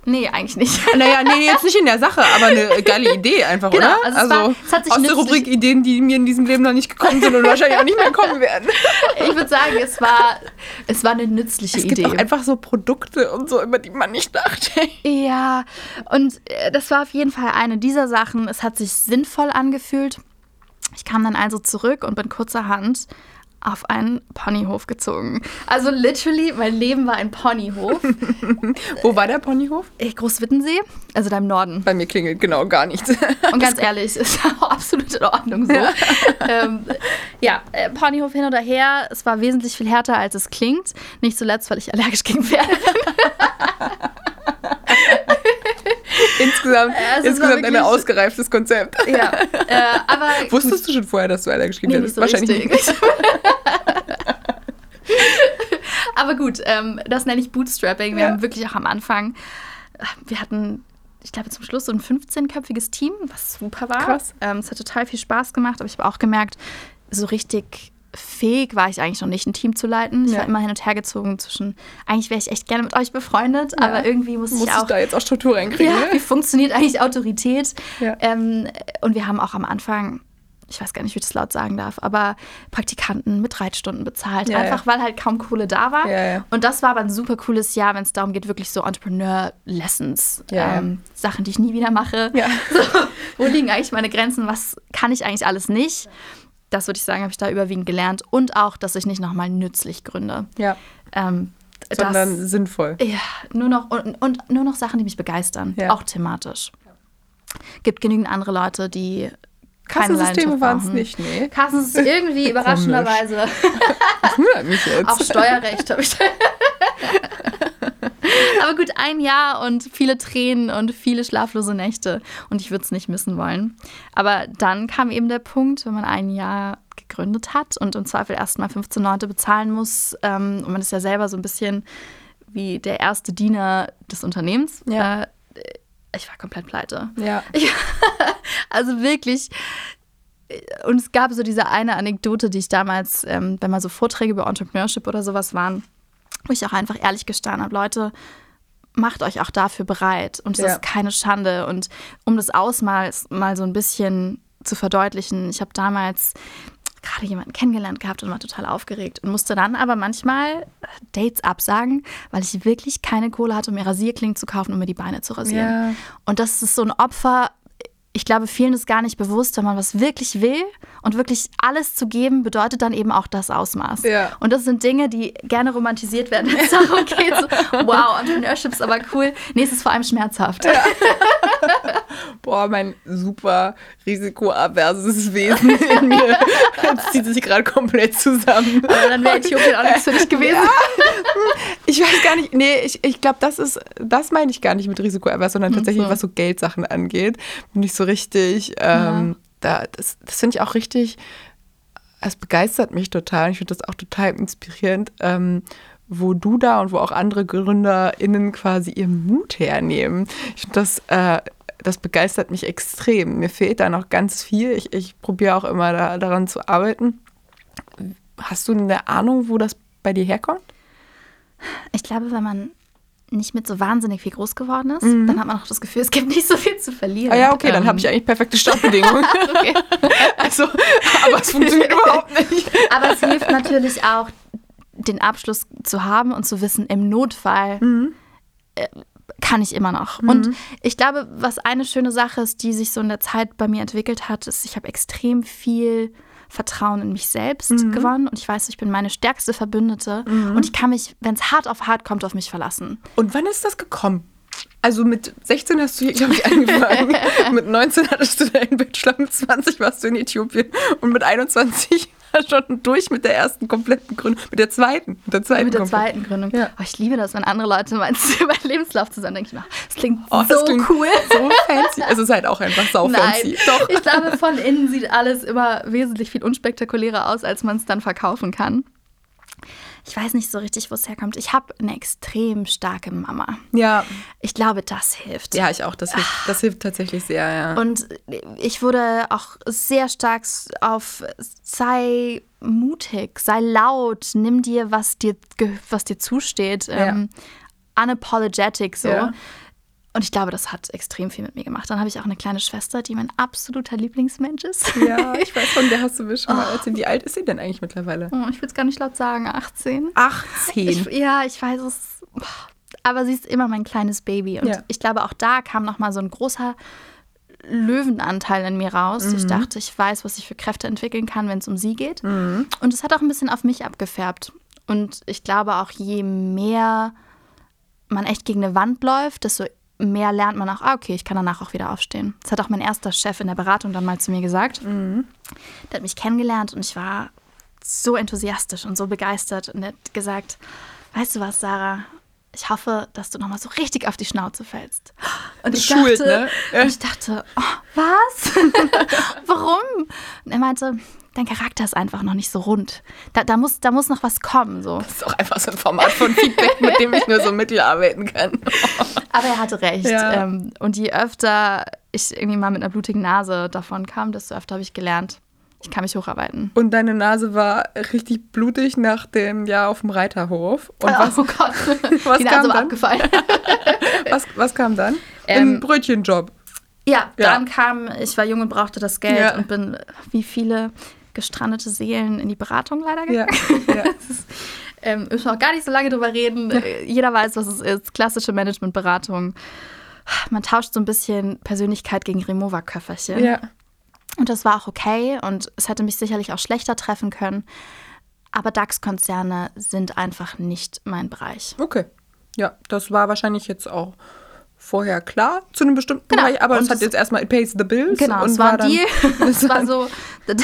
Speaker 1: Nee, eigentlich nicht.
Speaker 2: Naja, nee, jetzt nicht in der Sache, aber eine geile Idee einfach,
Speaker 1: Genau,
Speaker 2: oder?
Speaker 1: also es war- es hat sich
Speaker 2: aus der Rubrik Ideen, die mir in diesem Leben noch nicht gekommen sind und wahrscheinlich auch nicht mehr kommen werden.
Speaker 1: Ich würde sagen, es war, es war eine nützliche
Speaker 2: Es gibt
Speaker 1: Idee.
Speaker 2: auch einfach so Produkte und so, über die man nicht dachte.
Speaker 1: Ja, und äh, das war auf jeden Fall eine dieser Sachen. Es hat sich sinnvoll angefühlt. Ich kam dann also zurück und bin kurzerhand auf einen Ponyhof gezogen. Also literally, mein Leben war ein Ponyhof.
Speaker 2: Wo war der Ponyhof?
Speaker 1: Großwittensee, also da im Norden.
Speaker 2: Bei mir klingelt genau gar nichts.
Speaker 1: Und ganz ehrlich, ist auch absolut in Ordnung so. Ja, ähm, ja äh, Ponyhof hin oder her, es war wesentlich viel härter, als es klingt. Nicht zuletzt, weil ich allergisch gegen Pferde bin.
Speaker 2: insgesamt, also insgesamt ein ausgereiftes Konzept.
Speaker 1: Ja, äh, aber
Speaker 2: Wusstest du schon vorher, dass du allergisch gegen Pferde bist?
Speaker 1: So Wahrscheinlich nicht. aber gut, ähm, das nenne ich Bootstrapping. Wir ja. haben wirklich auch am Anfang, äh, wir hatten ich glaube, zum Schluss so ein 15-köpfiges Team, was super war.
Speaker 2: Krass.
Speaker 1: Ähm, es hat total viel Spaß gemacht, aber ich habe auch gemerkt, so richtig fähig war ich eigentlich noch nicht, ein Team zu leiten. Ich ja. war immer hin und her gezogen zwischen, eigentlich wäre ich echt gerne mit euch befreundet, ja. aber irgendwie muss, muss ich auch.
Speaker 2: da jetzt auch Struktur reinkriegen.
Speaker 1: Ja, ne? wie funktioniert eigentlich Autorität? Ja. Ähm, und wir haben auch am Anfang, ich weiß gar nicht, wie ich das laut sagen darf, aber Praktikanten mit Reitstunden bezahlt. Einfach weil halt kaum Kohle da war. Und das war aber ein super cooles Jahr, wenn es darum geht, wirklich so Entrepreneur-Lessons, ähm, Sachen, die ich nie wieder mache. So, wo liegen eigentlich meine Grenzen? Was kann ich eigentlich alles nicht? Das würde ich sagen, habe ich da überwiegend gelernt. Und auch, dass ich nicht nochmal nützlich gründe.
Speaker 2: Ja. Ähm, Sondern das, sinnvoll.
Speaker 1: Ja, nur noch, und, und, nur noch Sachen, die mich begeistern. Ja. Auch thematisch. Gibt genügend andere Leute, die
Speaker 2: Kassensysteme waren es nicht, nee.
Speaker 1: Kassensysteme irgendwie überraschenderweise.
Speaker 2: das wundert mich jetzt.
Speaker 1: Auch Steuerrecht habe ich da. Aber gut, ein Jahr und viele Tränen und viele schlaflose Nächte. Und ich würde es nicht missen wollen. Aber dann kam eben der Punkt, wenn man ein Jahr gegründet hat und im Zweifel erstmal 15 Leute bezahlen muss. Ähm, und man ist ja selber so ein bisschen wie der erste Diener des Unternehmens.
Speaker 2: Ja. Äh,
Speaker 1: ich war komplett pleite.
Speaker 2: Ja.
Speaker 1: Ich, also wirklich. Und es gab so diese eine Anekdote, die ich damals, ähm, wenn mal so Vorträge über Entrepreneurship oder sowas waren, wo ich auch einfach ehrlich gestanden habe, Leute, macht euch auch dafür bereit. Und es ja. ist keine Schande. Und um das Ausmaß mal so ein bisschen zu verdeutlichen, ich habe damals gerade jemanden kennengelernt gehabt und war total aufgeregt und musste dann aber manchmal Dates absagen, weil ich wirklich keine Kohle hatte, um mir Rasierklingen zu kaufen, um mir die Beine zu rasieren.
Speaker 2: Ja.
Speaker 1: Und das ist so ein Opfer, ich glaube, vielen ist gar nicht bewusst, wenn man was wirklich will und wirklich alles zu geben, bedeutet dann eben auch das Ausmaß.
Speaker 2: Ja.
Speaker 1: Und das sind Dinge, die gerne romantisiert werden, wenn es darum geht, so, wow, Entrepreneurship ist aber cool. Nee, es ist vor allem schmerzhaft. Ja.
Speaker 2: Boah, mein super risikoaverses Wesen in mir zieht sich gerade komplett zusammen.
Speaker 1: Aber dann wäre Äthiopien auch nichts für dich gewesen. Ja.
Speaker 2: Ich weiß gar nicht, nee, ich, ich glaube, das ist, das meine ich gar nicht mit risikoavers, sondern tatsächlich, so. was so Geldsachen angeht. Bin ich so richtig, ähm, da, das, das finde ich auch richtig, es begeistert mich total. Ich finde das auch total inspirierend. Ähm, wo du da und wo auch andere GründerInnen quasi ihren Mut hernehmen. Ich finde das, äh, das begeistert mich extrem. Mir fehlt da noch ganz viel. Ich, ich probiere auch immer da, daran zu arbeiten. Hast du eine Ahnung, wo das bei dir herkommt?
Speaker 1: Ich glaube, wenn man nicht mit so wahnsinnig viel groß geworden ist, mhm. dann hat man auch das Gefühl, es gibt nicht so viel zu verlieren.
Speaker 2: Ah ja, okay, ähm. dann habe ich eigentlich perfekte Startbedingungen. also, aber es funktioniert überhaupt nicht.
Speaker 1: Aber es hilft natürlich auch, den Abschluss zu haben und zu wissen, im Notfall mhm. äh, kann ich immer noch. Mhm. Und ich glaube, was eine schöne Sache ist, die sich so in der Zeit bei mir entwickelt hat, ist, ich habe extrem viel Vertrauen in mich selbst mhm. gewonnen und ich weiß, ich bin meine stärkste Verbündete mhm. und ich kann mich, wenn es hart auf hart kommt, auf mich verlassen.
Speaker 2: Und wann ist das gekommen? Also mit 16 hast du hier, glaube ich, angefangen. mit 19 hattest du deinen Bachelor, mit 20 warst du in Äthiopien und mit 21 schon durch mit der ersten kompletten Gründung, mit der zweiten,
Speaker 1: mit der zweiten, mit der zweiten Gründung. Ja. Oh, ich liebe das, wenn andere Leute meinen, über Lebenslauf zu sagen, denke ich mir, das klingt oh, so das klingt cool.
Speaker 2: So fancy. Es ist halt auch einfach sau
Speaker 1: Nein,
Speaker 2: fancy.
Speaker 1: Doch. Ich glaube, von innen sieht alles immer wesentlich viel unspektakulärer aus, als man es dann verkaufen kann ich weiß nicht so richtig, wo es herkommt. Ich habe eine extrem starke Mama.
Speaker 2: Ja.
Speaker 1: Ich glaube, das hilft.
Speaker 2: Ja, ich auch. Das hilft, das hilft tatsächlich sehr, ja.
Speaker 1: Und ich wurde auch sehr stark auf sei mutig, sei laut, nimm dir, was dir, was dir zusteht. Ja. Ähm, unapologetic so. Ja. Und ich glaube, das hat extrem viel mit mir gemacht. Dann habe ich auch eine kleine Schwester, die mein absoluter Lieblingsmensch ist.
Speaker 2: Ja, ich weiß von der hast du mir schon mal oh. erzählt. Wie alt ist sie denn eigentlich mittlerweile?
Speaker 1: Oh, ich will es gar nicht laut sagen, 18.
Speaker 2: 18?
Speaker 1: Ich, ja, ich weiß es. Aber sie ist immer mein kleines Baby. Und ja. ich glaube, auch da kam nochmal so ein großer Löwenanteil in mir raus. Ich dachte, ich weiß, was ich für Kräfte entwickeln kann, wenn es um sie geht. Und es hat auch ein bisschen auf mich abgefärbt. Und ich glaube auch, je mehr man echt gegen eine Wand läuft, desto mehr lernt man auch, ah, okay, ich kann danach auch wieder aufstehen. Das hat auch mein erster Chef in der Beratung dann mal zu mir gesagt. Der hat mich kennengelernt und ich war so enthusiastisch und so begeistert und er hat gesagt, weißt du was, Sarah, ich hoffe, dass du nochmal so richtig auf die Schnauze fällst. Und ich
Speaker 2: Schuld,
Speaker 1: dachte,
Speaker 2: ne? Ja.
Speaker 1: und ich dachte oh, was? Warum? Und er meinte, dein Charakter ist einfach noch nicht so rund. Da, da, muss, da muss noch was kommen. So.
Speaker 2: Das ist auch einfach so ein Format von Feedback, mit dem ich nur so mittel arbeiten kann.
Speaker 1: Aber er hatte recht.
Speaker 2: Ja.
Speaker 1: Ähm, und je öfter ich irgendwie mal mit einer blutigen Nase davon kam, desto öfter habe ich gelernt, ich kann mich hocharbeiten.
Speaker 2: Und deine Nase war richtig blutig nach dem Jahr auf dem Reiterhof. Und was,
Speaker 1: oh Gott,
Speaker 2: was
Speaker 1: die
Speaker 2: kam
Speaker 1: Nase war
Speaker 2: dann?
Speaker 1: abgefallen.
Speaker 2: was, was kam dann?
Speaker 1: Ähm,
Speaker 2: Ein Brötchenjob.
Speaker 1: Ja,
Speaker 2: Ja.
Speaker 1: dann kam, ich war jung und brauchte das Geld
Speaker 2: Ja.
Speaker 1: und bin wie viele gestrandete Seelen in die Beratung leider
Speaker 2: Ja.
Speaker 1: gegangen.
Speaker 2: ja.
Speaker 1: Ähm, müssen wir auch gar nicht so lange drüber reden. Äh, Jeder weiß, was es ist. Klassische Managementberatung. Man tauscht so ein bisschen Persönlichkeit gegen Remover-Köfferchen.
Speaker 2: ja.
Speaker 1: Und das war auch okay und es hätte mich sicherlich auch schlechter treffen können. Aber DAX-Konzerne sind einfach nicht mein Bereich.
Speaker 2: Okay. Ja, das war wahrscheinlich jetzt auch vorher klar zu einem bestimmten
Speaker 1: Genau.
Speaker 2: Bereich, aber
Speaker 1: Und
Speaker 2: es hat jetzt erstmal it pays the bills.
Speaker 1: Genau,
Speaker 2: und
Speaker 1: es war ein Deal. Es war so, the,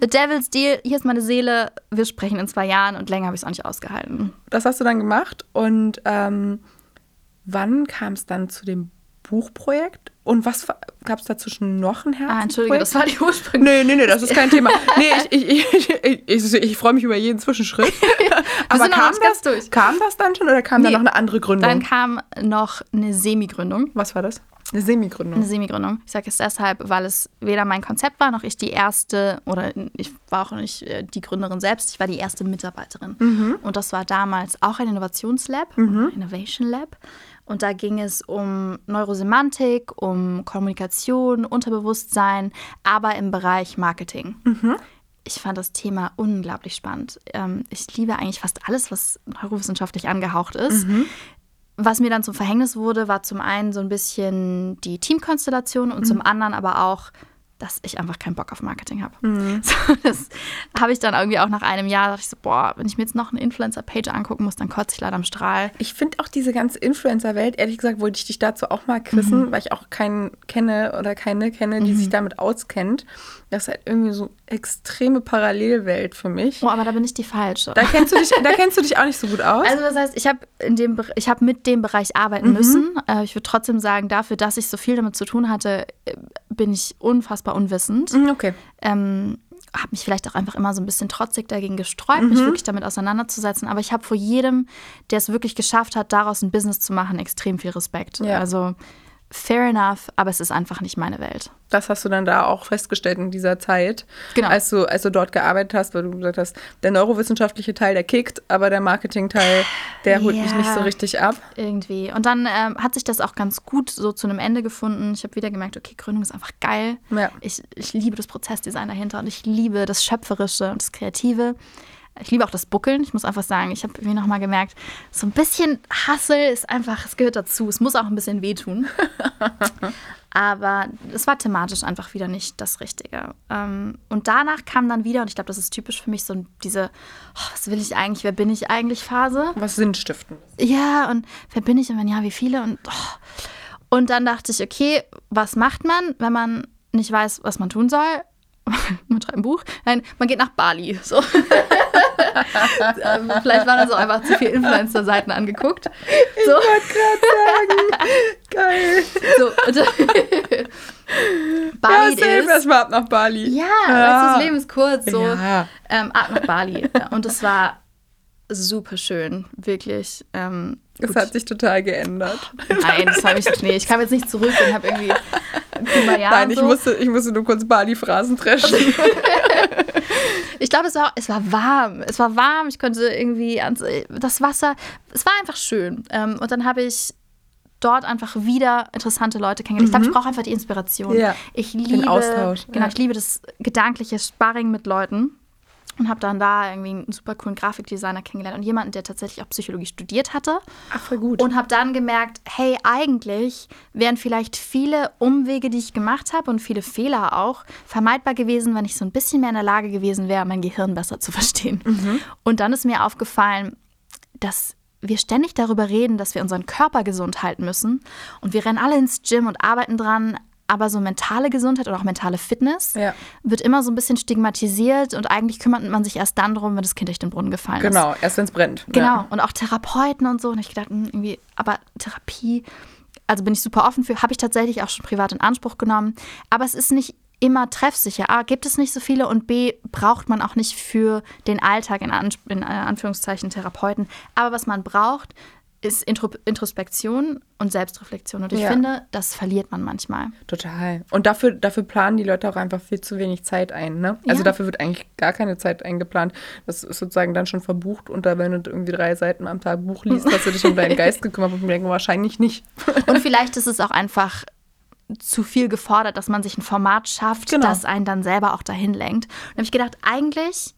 Speaker 1: the Devil's Deal, hier ist meine Seele, wir sprechen in zwei Jahren und länger habe ich es auch nicht ausgehalten.
Speaker 2: Das hast du dann gemacht und ähm, wann kam es dann zu dem Buchprojekt? Und was gab es dazwischen noch ein Herz?
Speaker 1: Ah, entschuldige, das war die Ursprung.
Speaker 2: Nee, nee, nee, das ist kein Thema. Nee, ich, ich, ich, ich, freue mich über jeden Zwischenschritt. Aber kam das,
Speaker 1: durch.
Speaker 2: kam das dann schon oder kam da noch eine andere Gründung?
Speaker 1: Dann kam noch eine Semi-Gründung.
Speaker 2: was war das? Eine Semi-Gründung.
Speaker 1: Eine Semi-Gründung. Ich sage es deshalb, weil es weder mein Konzept war, noch ich die erste, oder ich war auch nicht äh, die Gründerin selbst, ich war die erste Mitarbeiterin. Und das war damals auch ein Innovationslab, Innovation Lab. Und da ging es um Neurosemantik, um Kommunikation, Unterbewusstsein, aber im Bereich Marketing. Ich fand das Thema unglaublich spannend. Ähm, ich liebe eigentlich fast alles, was neurowissenschaftlich angehaucht ist. Was mir dann zum Verhängnis wurde, war zum einen so ein bisschen die Teamkonstellation und zum anderen aber auch, dass ich einfach keinen Bock auf Marketing habe. So, das habe ich dann irgendwie auch nach einem Jahr, dachte ich so, boah, wenn ich mir jetzt noch eine Influencer-Page angucken muss, dann kotze ich leider am Strahl.
Speaker 2: Ich finde auch diese ganze Influencer-Welt, ehrlich gesagt, wollte ich dich dazu auch mal quizzen, weil ich auch keinen kenne oder keine kenne, die sich damit auskennt. Das ist halt irgendwie so extreme Parallelwelt für mich.
Speaker 1: Oh, aber da bin ich die Falsche.
Speaker 2: Da kennst du dich, da kennst du dich auch nicht so gut aus.
Speaker 1: Also das heißt, ich habe in dem Be- ich habe mit dem Bereich arbeiten müssen. Äh, ich würde trotzdem sagen, dafür, dass ich so viel damit zu tun hatte, äh, bin ich unfassbar unwissend.
Speaker 2: Mhm, okay.
Speaker 1: ähm, habe mich vielleicht auch einfach immer so ein bisschen trotzig dagegen gesträubt, mich wirklich damit auseinanderzusetzen. Aber ich habe vor jedem, der es wirklich geschafft hat, daraus ein Business zu machen, extrem viel Respekt.
Speaker 2: Ja.
Speaker 1: Also fair enough, aber es ist einfach nicht meine Welt.
Speaker 2: Das hast du dann da auch festgestellt in dieser Zeit,
Speaker 1: Genau.
Speaker 2: als, du, als du dort gearbeitet hast, weil du gesagt hast, der neurowissenschaftliche Teil, der kickt, aber der Marketing-Teil, der holt mich
Speaker 1: Ja.
Speaker 2: nicht so richtig ab.
Speaker 1: Irgendwie. Und dann ähm, hat sich das auch ganz gut so zu einem Ende gefunden. Ich habe wieder gemerkt, okay, Gründung ist einfach geil.
Speaker 2: Ja.
Speaker 1: Ich, ich liebe das Prozessdesign dahinter und ich liebe das Schöpferische und das Kreative. Ich liebe auch das Buckeln. Ich muss einfach sagen, ich habe irgendwie nochmal gemerkt, so ein bisschen Hustle ist einfach, es gehört dazu. Es muss auch ein bisschen wehtun. Aber es war thematisch einfach wieder nicht das Richtige. Ähm, und danach kam dann wieder, und ich glaube, das ist typisch für mich, so diese, oh, was will ich eigentlich, wer bin ich eigentlich Phase.
Speaker 2: Was Sinnstiften.
Speaker 1: Ja, und wer bin ich und wenn ja, wie viele? Und, oh. und dann dachte ich, okay, was macht man, wenn man nicht weiß, was man tun soll? man schreibt ein Buch. Nein, man geht nach Bali. So. Ähm, Vielleicht waren das auch einfach zu viele Influencer-Seiten angeguckt. So,
Speaker 2: Geil.
Speaker 1: so. Und,
Speaker 2: Ja,
Speaker 1: Bali
Speaker 2: safe
Speaker 1: ist.
Speaker 2: erstmal ab nach Bali.
Speaker 1: Ja, weißt du, das Leben ist kurz. So.
Speaker 2: Ja.
Speaker 1: Ähm, ab nach Bali. Und es war super schön, wirklich. Ähm, Gut.
Speaker 2: hat sich total geändert.
Speaker 1: Nein, das habe ich nicht. Nee, ich kam jetzt nicht zurück und habe irgendwie
Speaker 2: Nein, ich
Speaker 1: so.
Speaker 2: musste, ich musste nur kurz Bali-Phrasen dreschen.
Speaker 1: Ich glaube, es war, es war warm. Es war warm. Ich konnte irgendwie ans, das Wasser. Es war einfach schön. Ähm, und dann habe ich dort einfach wieder interessante Leute kennengelernt. Ich glaube, ich brauche einfach die Inspiration.
Speaker 2: Mhm. Ja,
Speaker 1: ich
Speaker 2: den
Speaker 1: liebe,
Speaker 2: Austausch,
Speaker 1: Genau,
Speaker 2: ja.
Speaker 1: ich liebe das gedankliche Sparring mit Leuten. Und habe dann da irgendwie einen super coolen Grafikdesigner kennengelernt und jemanden, der tatsächlich auch Psychologie studiert hatte.
Speaker 2: Ach, voll gut.
Speaker 1: Und habe dann gemerkt, hey, eigentlich wären vielleicht viele Umwege, die ich gemacht habe und viele Fehler auch, vermeidbar gewesen, wenn ich so ein bisschen mehr in der Lage gewesen wäre, mein Gehirn besser zu verstehen. Und dann ist mir aufgefallen, dass wir ständig darüber reden, dass wir unseren Körper gesund halten müssen. Und wir rennen alle ins Gym und arbeiten dran, aber so mentale Gesundheit oder auch mentale Fitness
Speaker 2: Ja.
Speaker 1: wird immer so ein bisschen stigmatisiert und eigentlich kümmert man sich erst dann drum, wenn das Kind durch den Brunnen gefallen ist.
Speaker 2: genau, erst wenn es brennt.
Speaker 1: Genau.
Speaker 2: Ja.
Speaker 1: Und auch Therapeuten und so. Und ich gedacht, hm, irgendwie, aber Therapie, also bin ich super offen für, habe ich tatsächlich auch schon privat in Anspruch genommen. Aber es ist nicht immer treffsicher. A, gibt es nicht so viele und B, braucht man auch nicht für den Alltag in, An in äh, Anführungszeichen Therapeuten. Aber was man braucht, ist Intro Introspektion und Selbstreflexion. Und ich
Speaker 2: Ja.
Speaker 1: finde, das verliert man manchmal.
Speaker 2: Total. Und dafür, dafür planen die Leute auch einfach viel zu wenig Zeit ein. Ne? Also
Speaker 1: Ja.
Speaker 2: dafür wird eigentlich gar keine Zeit eingeplant. Das ist sozusagen dann schon verbucht. Und da, wenn du irgendwie drei Seiten am Tag Buch liest, hast du dich um deinen Geist gekümmert. Und ich denke, wahrscheinlich nicht.
Speaker 1: Und vielleicht ist es auch einfach zu viel gefordert, dass man sich ein Format schafft,
Speaker 2: Genau.
Speaker 1: das einen dann selber auch dahin lenkt. Und da habe ich gedacht, eigentlich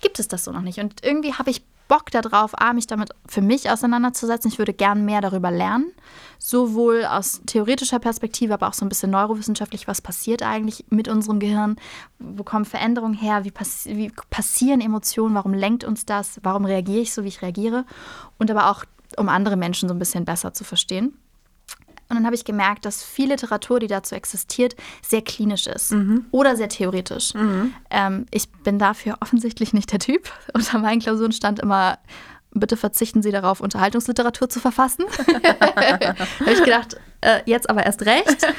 Speaker 1: gibt es das so noch nicht. Und irgendwie habe ich Bock darauf, A, mich damit für mich auseinanderzusetzen. Ich würde gern mehr darüber lernen. Sowohl aus theoretischer Perspektive, aber auch so ein bisschen neurowissenschaftlich, was passiert eigentlich mit unserem Gehirn? Wo kommen Veränderungen her? Wie, passi wie passieren Emotionen? Warum lenkt uns das? Warum reagiere ich so, wie ich reagiere? Und aber auch, um andere Menschen so ein bisschen besser zu verstehen. Und dann habe ich gemerkt, dass viel Literatur, die dazu existiert, sehr klinisch ist oder sehr theoretisch. Ähm, ich bin dafür offensichtlich nicht der Typ. Unter meinen Klausuren stand immer, bitte verzichten Sie darauf, Unterhaltungsliteratur zu verfassen. da habe ich gedacht, äh, jetzt aber erst recht.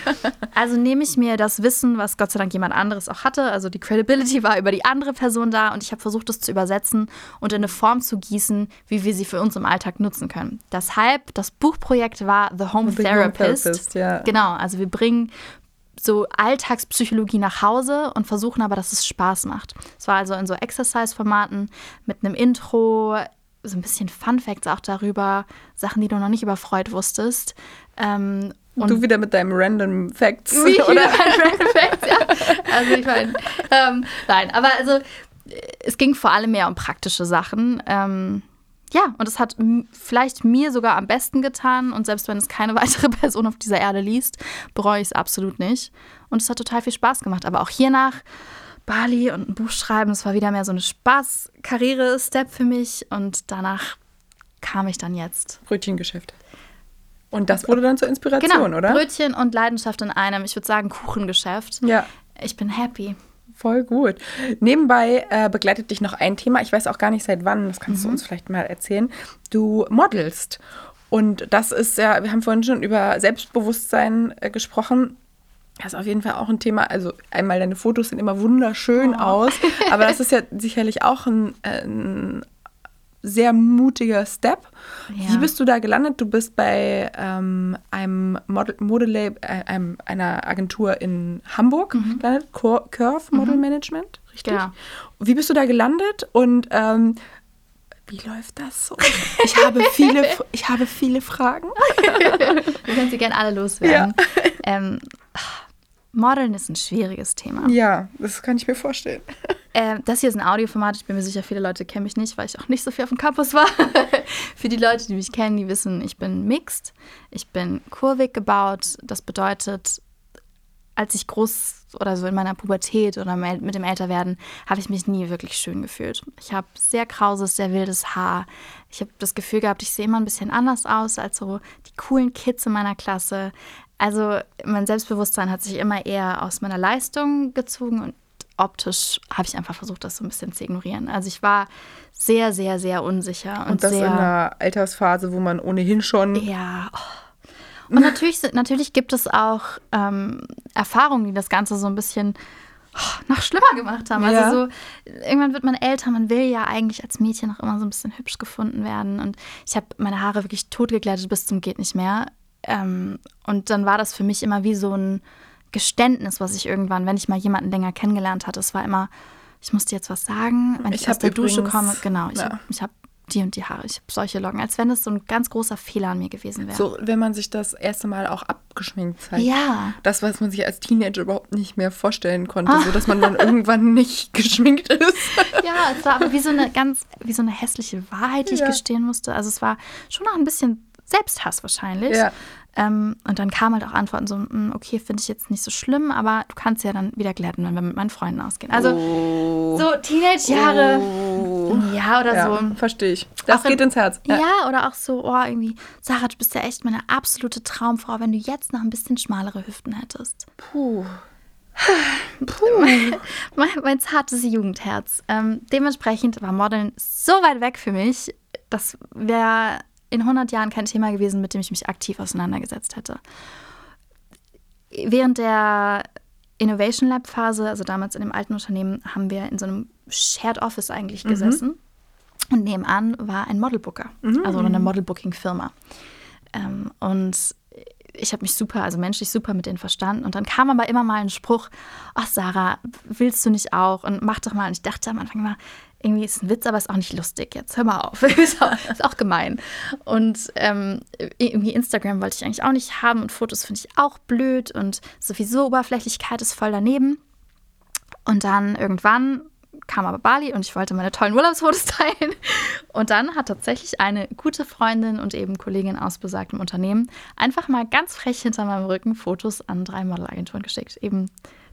Speaker 1: Also nehme ich mir das Wissen, was Gott sei Dank jemand anderes auch hatte. Also die Credibility war über die andere Person da und ich habe versucht, es zu übersetzen und in eine Form zu gießen, wie wir sie für uns im Alltag nutzen können. Deshalb, das Buchprojekt war The Home
Speaker 2: The Home
Speaker 1: Therapist.
Speaker 2: Therapist, ja.
Speaker 1: Genau, also wir bringen so Alltagspsychologie nach Hause und versuchen aber, dass es Spaß macht. Es war also in so Exercise-Formaten mit einem Intro, so ein bisschen Fun Facts auch darüber, Sachen, die du noch nicht über Freud wusstest. Ähm, und
Speaker 2: du wieder mit deinem Random Facts.
Speaker 1: wie
Speaker 2: oder?
Speaker 1: Random Fact, ja. Also ich meine, ähm, nein, aber also äh, es ging vor allem mehr um praktische Sachen. Ähm, ja, und es hat vielleicht mir sogar am besten getan. Und selbst wenn es keine weitere Person auf dieser Erde liest, bereue ich es absolut nicht. Und es hat total viel Spaß gemacht. Aber auch hiernach Bali und ein Buch schreiben, das war wieder mehr so eine Spaß-Karriere-Step für mich. Und danach kam ich dann jetzt.
Speaker 2: Brötchengeschäft. Und das wurde dann zur Inspiration,
Speaker 1: Genau,
Speaker 2: oder?
Speaker 1: Brötchen und Leidenschaft in einem. Ich würde sagen Kuchengeschäft.
Speaker 2: Ja.
Speaker 1: Ich bin happy.
Speaker 2: Voll gut. Nebenbei äh, begleitet dich noch ein Thema. Ich weiß auch gar nicht seit wann, das kannst du uns vielleicht mal erzählen. Du modelst. Und das ist ja, wir haben vorhin schon über Selbstbewusstsein äh, gesprochen. Das ist auf jeden Fall auch ein Thema. Also einmal deine Fotos sehen immer wunderschön aus, aber das ist ja sicherlich auch ein, äh, ein sehr mutiger Step.
Speaker 1: Ja.
Speaker 2: Wie bist du da gelandet? Du bist bei ähm, einem Model, Modelab, äh, einem, einer Agentur in Hamburg gelandet, Cur Curve Model Management, richtig?
Speaker 1: Genau.
Speaker 2: Wie bist du da gelandet und ähm, wie läuft das so? Ich habe viele, ich habe viele Fragen.
Speaker 1: Wir können sie gerne alle loswerden. Ähm, Modeln ist ein schwieriges Thema.
Speaker 2: Ja, das kann ich mir vorstellen.
Speaker 1: Ähm, das hier ist ein Audioformat. Ich bin mir sicher, viele Leute kennen mich nicht, weil ich auch nicht so viel auf dem Campus war. Für die Leute, die mich kennen, die wissen, ich bin mixed. Ich bin kurvig gebaut. Das bedeutet, als ich groß oder so in meiner Pubertät oder mit dem Älterwerden, habe ich mich nie wirklich schön gefühlt. Ich habe sehr krauses, sehr wildes Haar. Ich habe das Gefühl gehabt, ich sehe immer ein bisschen anders aus als so die coolen Kids in meiner Klasse. Also mein Selbstbewusstsein hat sich immer eher aus meiner Leistung gezogen und optisch habe ich einfach versucht, das so ein bisschen zu ignorieren. Also ich war sehr, sehr, sehr unsicher und,
Speaker 2: Und das
Speaker 1: sehr
Speaker 2: in einer Altersphase, wo man ohnehin schon
Speaker 1: ja. Oh. Und natürlich, natürlich gibt es auch ähm, Erfahrungen, die das Ganze so ein bisschen oh, noch schlimmer gemacht haben.
Speaker 2: Ja.
Speaker 1: Also so, irgendwann wird man älter, man will ja eigentlich als Mädchen noch immer so ein bisschen hübsch gefunden werden. Und ich habe meine Haare wirklich totgeglättet bis zum geht nicht mehr. Ähm, und dann war das für mich immer wie so ein Geständnis, was ich irgendwann, wenn ich mal jemanden länger kennengelernt hatte, es war immer, ich musste jetzt was sagen, wenn ich,
Speaker 2: Ich
Speaker 1: aus der Dusche
Speaker 2: übrigens-
Speaker 1: komme. Genau, ich
Speaker 2: ja.
Speaker 1: habe ich hab die und die Haare, ich habe solche Locken, als wenn das so ein ganz großer Fehler an mir gewesen wäre.
Speaker 2: So, wenn man sich das erste Mal auch abgeschminkt zeigt.
Speaker 1: Ja.
Speaker 2: Das, was man sich als Teenager überhaupt nicht mehr vorstellen konnte, so dass man dann irgendwann nicht geschminkt ist.
Speaker 1: Ja, es war aber wie so eine ganz, wie so eine hässliche Wahrheit, die ich
Speaker 2: Ja.
Speaker 1: gestehen musste. Also es war schon noch ein bisschen Selbsthass wahrscheinlich.
Speaker 2: Ja.
Speaker 1: Ähm, und dann kamen halt auch Antworten so, "Mm, okay, finde ich jetzt nicht so schlimm, aber du kannst ja dann wieder glätten, wenn wir mit meinen Freunden ausgehen. Also
Speaker 2: Oh.
Speaker 1: so Teenage-Jahre,
Speaker 2: Oh.
Speaker 1: ja, oder
Speaker 2: Ja,
Speaker 1: so.
Speaker 2: verstehe ich. Das
Speaker 1: Auch in-
Speaker 2: geht ins Herz.
Speaker 1: Ja. oder auch so, oh, irgendwie, Sarah, du bist ja echt meine absolute Traumfrau, wenn du jetzt noch ein bisschen schmalere Hüften hättest.
Speaker 2: Puh.
Speaker 1: Mein, mein zartes Jugendherz. Ähm, dementsprechend war Modeln so weit weg für mich, das wäre in 100 Jahren kein Thema gewesen, mit dem ich mich aktiv auseinandergesetzt hätte. Während der Innovation Lab Phase, also damals in dem alten Unternehmen, haben wir in so einem Shared Office eigentlich gesessen. Und nebenan war ein Modelbooker, also eine Modelbooking-Firma. Ähm, und ich habe mich super, also menschlich super mit denen verstanden. Und dann kam aber immer mal ein Spruch, ach Sarah, willst du nicht auch? Und mach doch mal. Und ich dachte am Anfang immer, irgendwie ist ein Witz, aber ist auch nicht lustig. Jetzt hör mal auf. ist, auch, ist auch gemein. Und ähm, irgendwie Instagram wollte ich eigentlich auch nicht haben und Fotos finde ich auch blöd und sowieso Oberflächlichkeit ist voll daneben. Und dann irgendwann kam aber Bali und ich wollte meine tollen Urlaubsfotos teilen. Und dann hat tatsächlich eine gute Freundin und eben Kollegin aus besagtem Unternehmen einfach mal ganz frech hinter meinem Rücken Fotos an drei Modelagenturen geschickt. Eben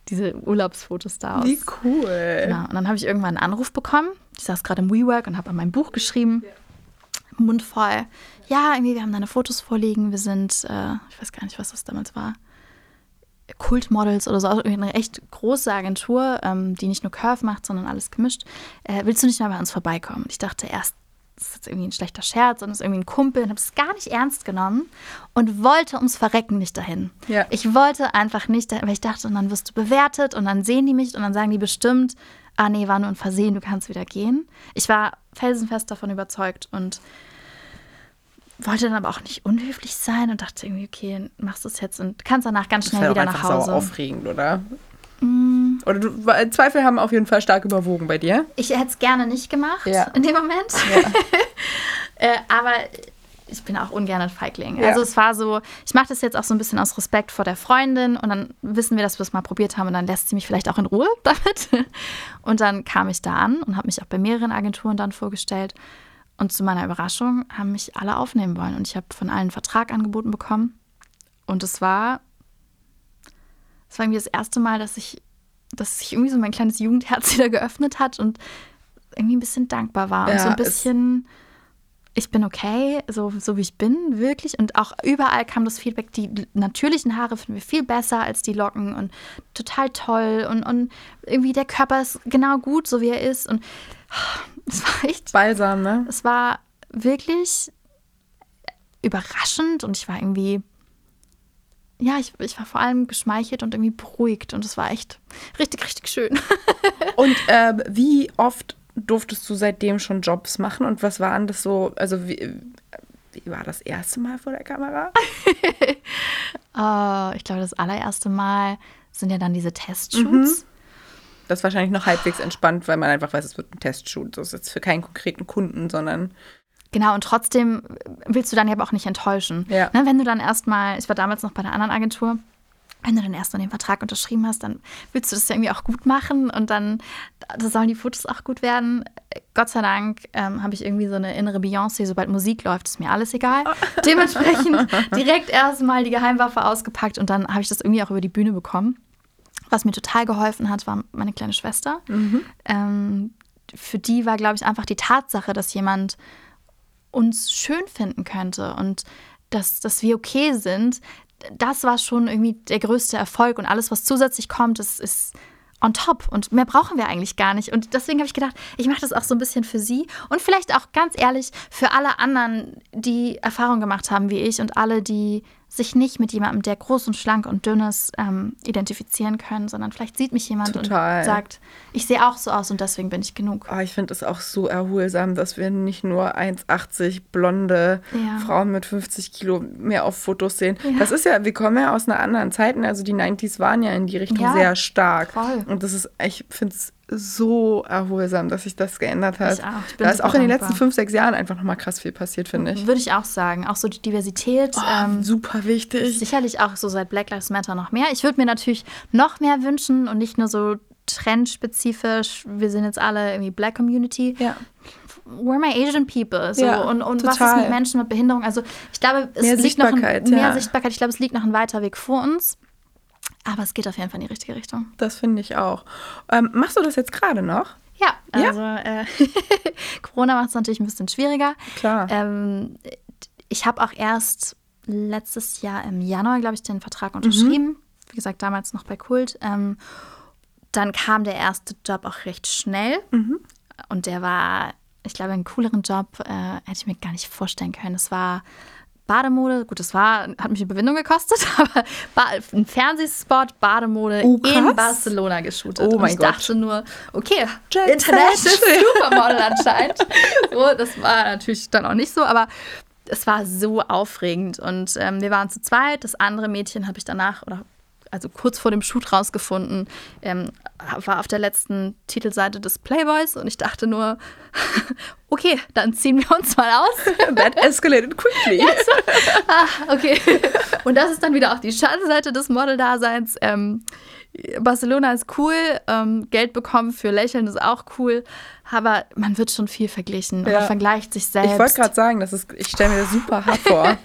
Speaker 1: diese Urlaubsfotos da aus.
Speaker 2: Wie cool.
Speaker 1: Genau. Und dann habe ich irgendwann einen Anruf bekommen. Ich saß gerade im WeWork und habe an meinem Buch geschrieben. Mund voll. Ja, irgendwie, wir haben deine Fotos vorliegen. Wir sind, äh, ich weiß gar nicht, was das damals war. Kultmodels oder so, also eine echt große Agentur, ähm, die nicht nur Curve macht, sondern alles gemischt. Äh, willst du nicht mal bei uns vorbeikommen? Ich dachte erst, das ist jetzt irgendwie ein schlechter Scherz und das ist irgendwie ein Kumpel und habe es gar nicht ernst genommen und wollte ums Verrecken nicht dahin.
Speaker 2: Ja.
Speaker 1: Ich wollte einfach nicht, dahin, weil ich dachte, und dann wirst du bewertet und dann sehen die mich und dann sagen die bestimmt, ah nee, war nur ein Versehen, du kannst wieder gehen. Ich war felsenfest davon überzeugt und wollte dann aber auch nicht unhöflich sein und dachte irgendwie, okay, machst du es jetzt und kannst danach ganz
Speaker 2: Das
Speaker 1: schnell
Speaker 2: wäre
Speaker 1: wieder
Speaker 2: auch
Speaker 1: nach Hause.
Speaker 2: sauer aufregend, oder? Oder du, Zweifel haben auf jeden Fall stark überwogen bei dir.
Speaker 1: Ich hätte es gerne nicht gemacht
Speaker 2: Ja.
Speaker 1: in dem Moment.
Speaker 2: Ja.
Speaker 1: äh, aber ich bin auch ungern ein Feigling.
Speaker 2: Ja.
Speaker 1: Also es war so, ich mache das jetzt auch so ein bisschen aus Respekt vor der Freundin und dann wissen wir, dass wir es mal probiert haben und dann lässt sie mich vielleicht auch in Ruhe damit. Und dann kam ich da an und habe mich auch bei mehreren Agenturen dann vorgestellt. Und zu meiner Überraschung haben mich alle aufnehmen wollen und ich habe von allen einen Vertrag angeboten bekommen. Und es war, es war irgendwie das erste Mal, dass ich, dass sich irgendwie so mein kleines Jugendherz wieder geöffnet hat und irgendwie ein bisschen dankbar war und
Speaker 2: Ja,
Speaker 1: so ein bisschen, ich bin okay, so, so wie ich bin, wirklich. Und auch überall kam das Feedback, die natürlichen Haare finden wir viel besser als die Locken und total toll und, und irgendwie der Körper ist genau gut, so wie er ist. Und es war echt
Speaker 2: Balsam, ne?
Speaker 1: es war wirklich überraschend und ich war irgendwie, ja, ich, ich war vor allem geschmeichelt und irgendwie beruhigt und es war echt richtig, richtig schön.
Speaker 2: Und äh, wie oft durftest du seitdem schon Jobs machen und was waren das so, also wie, wie war das erste Mal vor der Kamera?
Speaker 1: Äh, ich glaube, das allererste Mal sind ja dann diese Testshoots.
Speaker 2: Das ist wahrscheinlich noch halbwegs entspannt, weil man einfach weiß, es wird ein Testshoot. Das ist jetzt für keinen konkreten Kunden, sondern
Speaker 1: Genau, und trotzdem willst du dann ja aber auch nicht enttäuschen.
Speaker 2: Ja.
Speaker 1: Ne, wenn du dann erstmal, ich war damals noch bei einer anderen Agentur, wenn du dann erstmal den Vertrag unterschrieben hast, dann willst du das ja irgendwie auch gut machen und dann da sollen die Fotos auch gut werden. Gott sei Dank ähm, habe ich irgendwie so eine innere Beyoncé, sobald Musik läuft, ist mir alles egal. Dementsprechend direkt erstmal die Geheimwaffe ausgepackt und dann habe ich das irgendwie auch über die Bühne bekommen. Was mir total geholfen hat, war meine kleine Schwester. Ähm, für die war, glaube ich, einfach die Tatsache, dass jemand uns schön finden könnte und dass, dass wir okay sind, das war schon irgendwie der größte Erfolg und alles, was zusätzlich kommt, ist, ist on top und mehr brauchen wir eigentlich gar nicht. Und deswegen habe ich gedacht, ich mache das auch so ein bisschen für sie und vielleicht auch ganz ehrlich für alle anderen, die Erfahrung gemacht haben wie ich und alle, die sich nicht mit jemandem, der groß und schlank und dünn ist, ähm, identifizieren können, sondern vielleicht sieht mich jemand
Speaker 2: Total.
Speaker 1: und sagt, ich sehe auch so aus und deswegen bin ich genug.
Speaker 2: oh, ich finde es auch so erholsam, dass wir nicht nur 1,80 blonde
Speaker 1: Ja.
Speaker 2: Frauen mit 50 Kilo mehr auf Fotos sehen.
Speaker 1: Ja.
Speaker 2: Das ist ja, wir kommen ja aus einer anderen Zeit. Also die 90s waren ja in die Richtung
Speaker 1: Ja,
Speaker 2: sehr stark.
Speaker 1: voll.
Speaker 2: Und das ist, ich finde es so erholsam, dass sich das geändert hat.
Speaker 1: Ich auch. Ich
Speaker 2: da ist auch in den letzten fünf, sechs Jahren einfach nochmal krass viel passiert, finde ich.
Speaker 1: Würde ich auch sagen. Auch so die Diversität.
Speaker 2: Oh,
Speaker 1: ähm,
Speaker 2: super wichtig.
Speaker 1: Sicherlich auch so seit Black Lives Matter noch mehr. Ich würde mir natürlich noch mehr wünschen und nicht nur so trendspezifisch, wir sind jetzt alle irgendwie Black Community.
Speaker 2: Ja.
Speaker 1: Where my Asian people? So,
Speaker 2: Ja,
Speaker 1: und und was ist mit Menschen mit Behinderung? Also ich glaube, es
Speaker 2: Mehr
Speaker 1: liegt noch ein,
Speaker 2: Sichtbarkeit,
Speaker 1: mehr
Speaker 2: ja.
Speaker 1: Sichtbarkeit. Ich glaube, es liegt noch ein weiter Weg vor uns. Aber es geht auf jeden Fall in die richtige Richtung.
Speaker 2: Das finde ich auch. Ähm, machst du das jetzt gerade noch?
Speaker 1: Ja,
Speaker 2: Ja?
Speaker 1: also Äh, Corona macht es natürlich ein bisschen schwieriger.
Speaker 2: Klar.
Speaker 1: Ähm, ich habe auch erst letztes Jahr im Januar, glaube ich, den Vertrag unterschrieben. Wie gesagt, damals noch bei Kult. Ähm, dann kam der erste Job auch recht schnell. Und der war, ich glaube, einen cooleren Job äh, hätte ich mir gar nicht vorstellen können. Es war Bademode. Gut, das war, hat mich Überwindung gekostet, aber ein Fernsehspot, Bademode
Speaker 2: Oh,
Speaker 1: in Barcelona geshootet.
Speaker 2: Oh
Speaker 1: Und
Speaker 2: mein
Speaker 1: ich
Speaker 2: Gott.
Speaker 1: dachte nur, okay,
Speaker 2: Jet
Speaker 1: International. Supermodel anscheinend. So, das war natürlich dann auch nicht so, aber es war so aufregend. Und ähm, wir waren zu zweit. Das andere Mädchen habe ich danach, oder also kurz vor dem Shoot rausgefunden, ähm, war auf der letzten Titelseite des Playboys und ich dachte nur, okay, dann ziehen wir uns mal aus.
Speaker 2: That escalated quickly.
Speaker 1: Ah, okay. Und das ist dann wieder auch die Schattenseite des Model-Daseins. Ähm, Barcelona ist cool, ähm, Geld bekommen für Lächeln ist auch cool, aber man wird schon viel verglichen und
Speaker 2: Ja.
Speaker 1: man vergleicht sich selbst.
Speaker 2: Ich wollte gerade sagen, das ist, ich stelle mir das super hart vor.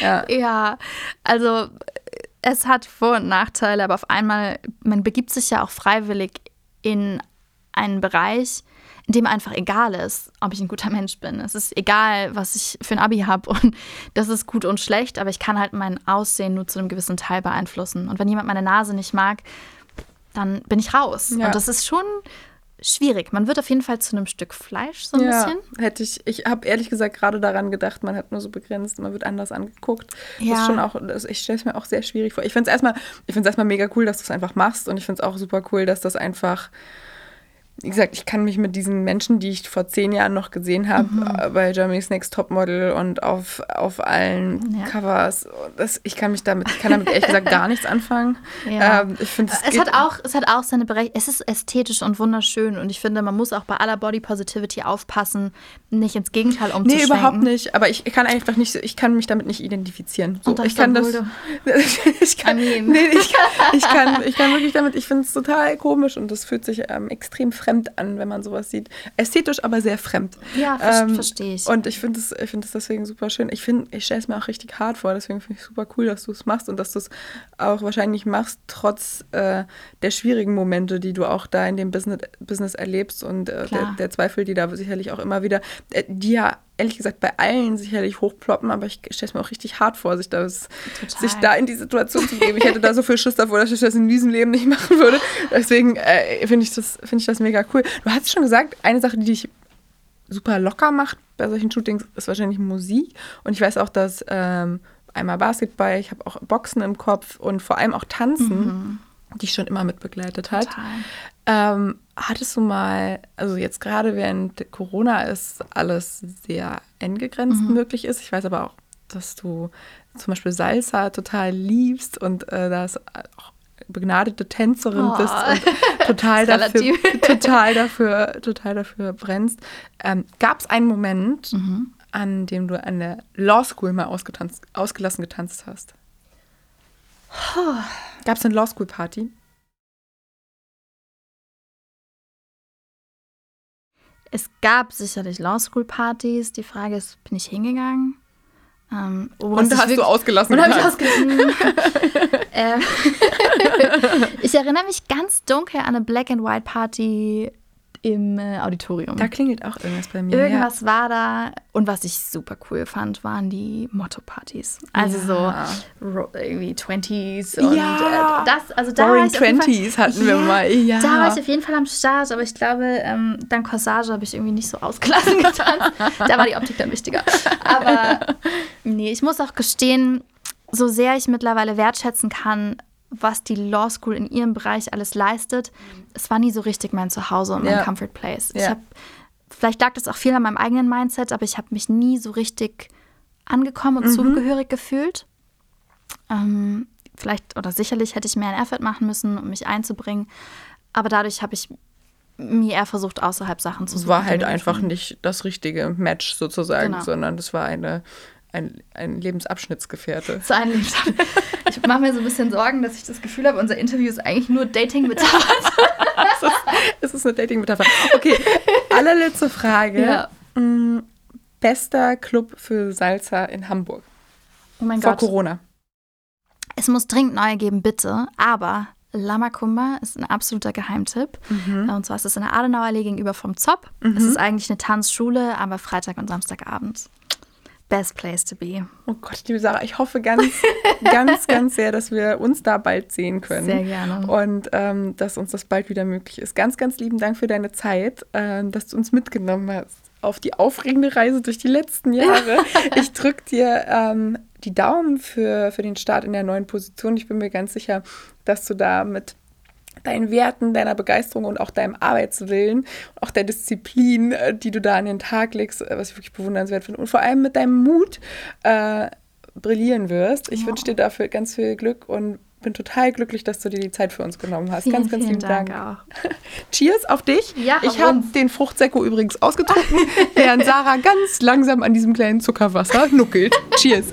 Speaker 2: Ja.
Speaker 1: Ja, also es hat Vor- und Nachteile, aber auf einmal, man begibt sich ja auch freiwillig in einen Bereich, in dem einfach egal ist, ob ich ein guter Mensch bin. Es ist egal, was ich für ein Abi habe und das ist gut und schlecht, aber ich kann halt mein Aussehen nur zu einem gewissen Teil beeinflussen. Und wenn jemand meine Nase nicht mag, dann bin ich raus.
Speaker 2: Ja.
Speaker 1: Und das ist schon schwierig. Man wird auf jeden Fall zu einem Stück Fleisch, so ein
Speaker 2: ja,
Speaker 1: bisschen.
Speaker 2: hätte ich, ich habe ehrlich gesagt gerade daran gedacht, man hat nur so begrenzt, man wird anders angeguckt. Das
Speaker 1: Ja.
Speaker 2: ist schon auch, das, ich stelle es mir auch sehr schwierig vor. Ich finde es erstmal, ich finde es erstmal mega cool, dass du es einfach machst und ich finde es auch super cool, dass das einfach, wie gesagt, ich kann mich mit diesen Menschen, die ich vor zehn Jahren noch gesehen habe,
Speaker 1: Mhm.
Speaker 2: äh, bei Germany's Next Topmodel und auf, auf allen
Speaker 1: Ja.
Speaker 2: Covers, das, ich kann mich damit, ich kann damit ehrlich gesagt gar nichts anfangen.
Speaker 1: Ja.
Speaker 2: Ähm, ich finde,
Speaker 1: Es hat auch, es hat auch seine Berechtigung. Es ist ästhetisch und wunderschön und ich finde, man muss auch bei aller Body Positivity aufpassen, nicht ins Gegenteil
Speaker 2: Nee,
Speaker 1: umzuschwenken.
Speaker 2: überhaupt nicht. Aber ich kann einfach nicht, so- ich kann mich damit nicht identifizieren. So,
Speaker 1: Und
Speaker 2: ich kann das. ich, kann, nee, ich, kann, ich, kann, ich kann wirklich damit, ich finde es total komisch und das fühlt sich ähm, extrem fremd an, wenn man sowas sieht. Ästhetisch, aber sehr fremd.
Speaker 1: Ja, ver
Speaker 2: Ähm,
Speaker 1: verstehe ich.
Speaker 2: Und ich finde es find es deswegen super schön. Ich finde, ich stelle es mir auch richtig hart vor. Deswegen finde ich es super cool, dass du es machst und dass du es auch wahrscheinlich machst, trotz äh, der schwierigen Momente, die du auch da in dem Business, Business erlebst und äh, der, der Zweifel, die da sicherlich auch immer wieder, äh, die ja ehrlich gesagt bei allen sicherlich hochploppen, aber ich stelle es mir auch richtig hart vor, sich, das, sich da in die Situation zu geben. Ich hätte da so viel Schiss davor, dass ich das in diesem Leben nicht machen würde. Deswegen äh, finde ich, das- finde ich das mega cool. Du hast schon gesagt, eine Sache, die dich super locker macht bei solchen Shootings, ist wahrscheinlich Musik. Und ich weiß auch, dass ähm, einmal Basketball, ich habe auch Boxen im Kopf und vor allem auch Tanzen, die ich schon immer mitbegleitet hat. Ähm, hattest du mal, also jetzt gerade während Corona ist alles sehr eng gegrenzt
Speaker 1: Mhm.
Speaker 2: möglich ist. Ich weiß aber auch, dass du zum Beispiel Salsa total liebst und äh, das auch begnadete Tänzerin
Speaker 1: Oh.
Speaker 2: bist und total dafür, total dafür, total dafür brennst. Ähm, Gab es einen Moment,
Speaker 1: Mhm.
Speaker 2: an dem du an der Law School mal ausgelassen getanzt hast? Gab es eine Law School Party?
Speaker 1: Es gab sicherlich Law School Partys. Die Frage ist, bin ich hingegangen? Ähm,
Speaker 2: Und hast du ausgelassen
Speaker 1: Und habe ich ausgelassen. ähm, ich erinnere mich ganz dunkel an eine Black and White Party im äh, Auditorium.
Speaker 2: Da klingelt auch irgendwas bei mir.
Speaker 1: Irgendwas war da. Und was ich super cool fand, waren die Motto-Partys. Also
Speaker 2: Ja.
Speaker 1: so irgendwie 20s und
Speaker 2: Ja.
Speaker 1: äh, das, also da auf jeden Fall-
Speaker 2: Twenties hatten wir mal. Ja.
Speaker 1: Da war ich auf jeden Fall am Start, aber ich glaube, ähm, dank Corsage habe ich irgendwie nicht so ausgelassen getanzt. da war die Optik dann wichtiger. Aber nee, ich muss auch gestehen, so sehr ich mittlerweile wertschätzen kann, was die Law School in ihrem Bereich alles leistet, es war nie so richtig mein Zuhause und mein
Speaker 2: Ja.
Speaker 1: Comfort Place. Ich
Speaker 2: Ja.
Speaker 1: hab, vielleicht lag das auch viel an meinem eigenen Mindset, aber ich habe mich nie so richtig angekommen
Speaker 2: Mhm.
Speaker 1: und zugehörig gefühlt. Ähm, vielleicht oder sicherlich hätte ich mehr einen Effort machen müssen, um mich einzubringen. Aber dadurch habe ich mir eher versucht, außerhalb Sachen zu
Speaker 2: Es
Speaker 1: suchen.
Speaker 2: war halt einfach nicht das richtige Match sozusagen,
Speaker 1: Genau.
Speaker 2: sondern das war eine, ein, ein Lebensabschnittsgefährte.
Speaker 1: zu einem Leben. Ich mache mir so ein bisschen Sorgen, dass ich das Gefühl habe, unser Interview ist eigentlich nur dating mit
Speaker 2: Es ist eine Dating-Metapher. Okay, allerletzte Frage.
Speaker 1: Ja.
Speaker 2: Mm, Bester Club für Salsa in Hamburg.
Speaker 1: Oh mein
Speaker 2: Vor
Speaker 1: Gott.
Speaker 2: Corona.
Speaker 1: Es muss dringend neue geben, bitte. Aber La Macumba ist ein absoluter Geheimtipp.
Speaker 2: Mhm.
Speaker 1: Und zwar ist es in der Adenauer Allee gegenüber vom Zopp. Es ist eigentlich eine Tanzschule, aber Freitag und Samstagabend. Best place to be.
Speaker 2: Oh Gott, liebe Sarah, ich hoffe ganz, ganz, ganz sehr, dass wir uns da bald sehen können.
Speaker 1: Sehr gerne.
Speaker 2: Und ähm, dass uns das bald wieder möglich ist. Ganz, ganz lieben Dank für deine Zeit, äh, dass du uns mitgenommen hast auf die aufregende Reise durch die letzten Jahre. ich drücke dir ähm, die Daumen für, für den Start in der neuen Position. Ich bin mir ganz sicher, dass du da mit deinen Werten, deiner Begeisterung und auch deinem Arbeitswillen, auch der Disziplin, äh, die du da an den Tag legst, äh, was ich wirklich bewundernswert finde, und vor allem mit deinem Mut äh, brillieren wirst. Ich
Speaker 1: Ja.
Speaker 2: wünsche dir dafür ganz viel Glück und bin total glücklich, dass du dir die Zeit für uns genommen hast.
Speaker 1: Vielen,
Speaker 2: ganz, ganz
Speaker 1: vielen
Speaker 2: lieben
Speaker 1: Dank,
Speaker 2: Dank.
Speaker 1: auch.
Speaker 2: Cheers auf dich.
Speaker 1: Ja,
Speaker 2: ich habe den Fruchtsäcko übrigens ausgetrunken, während Sarah ganz langsam an diesem kleinen Zuckerwasser nuckelt. Cheers.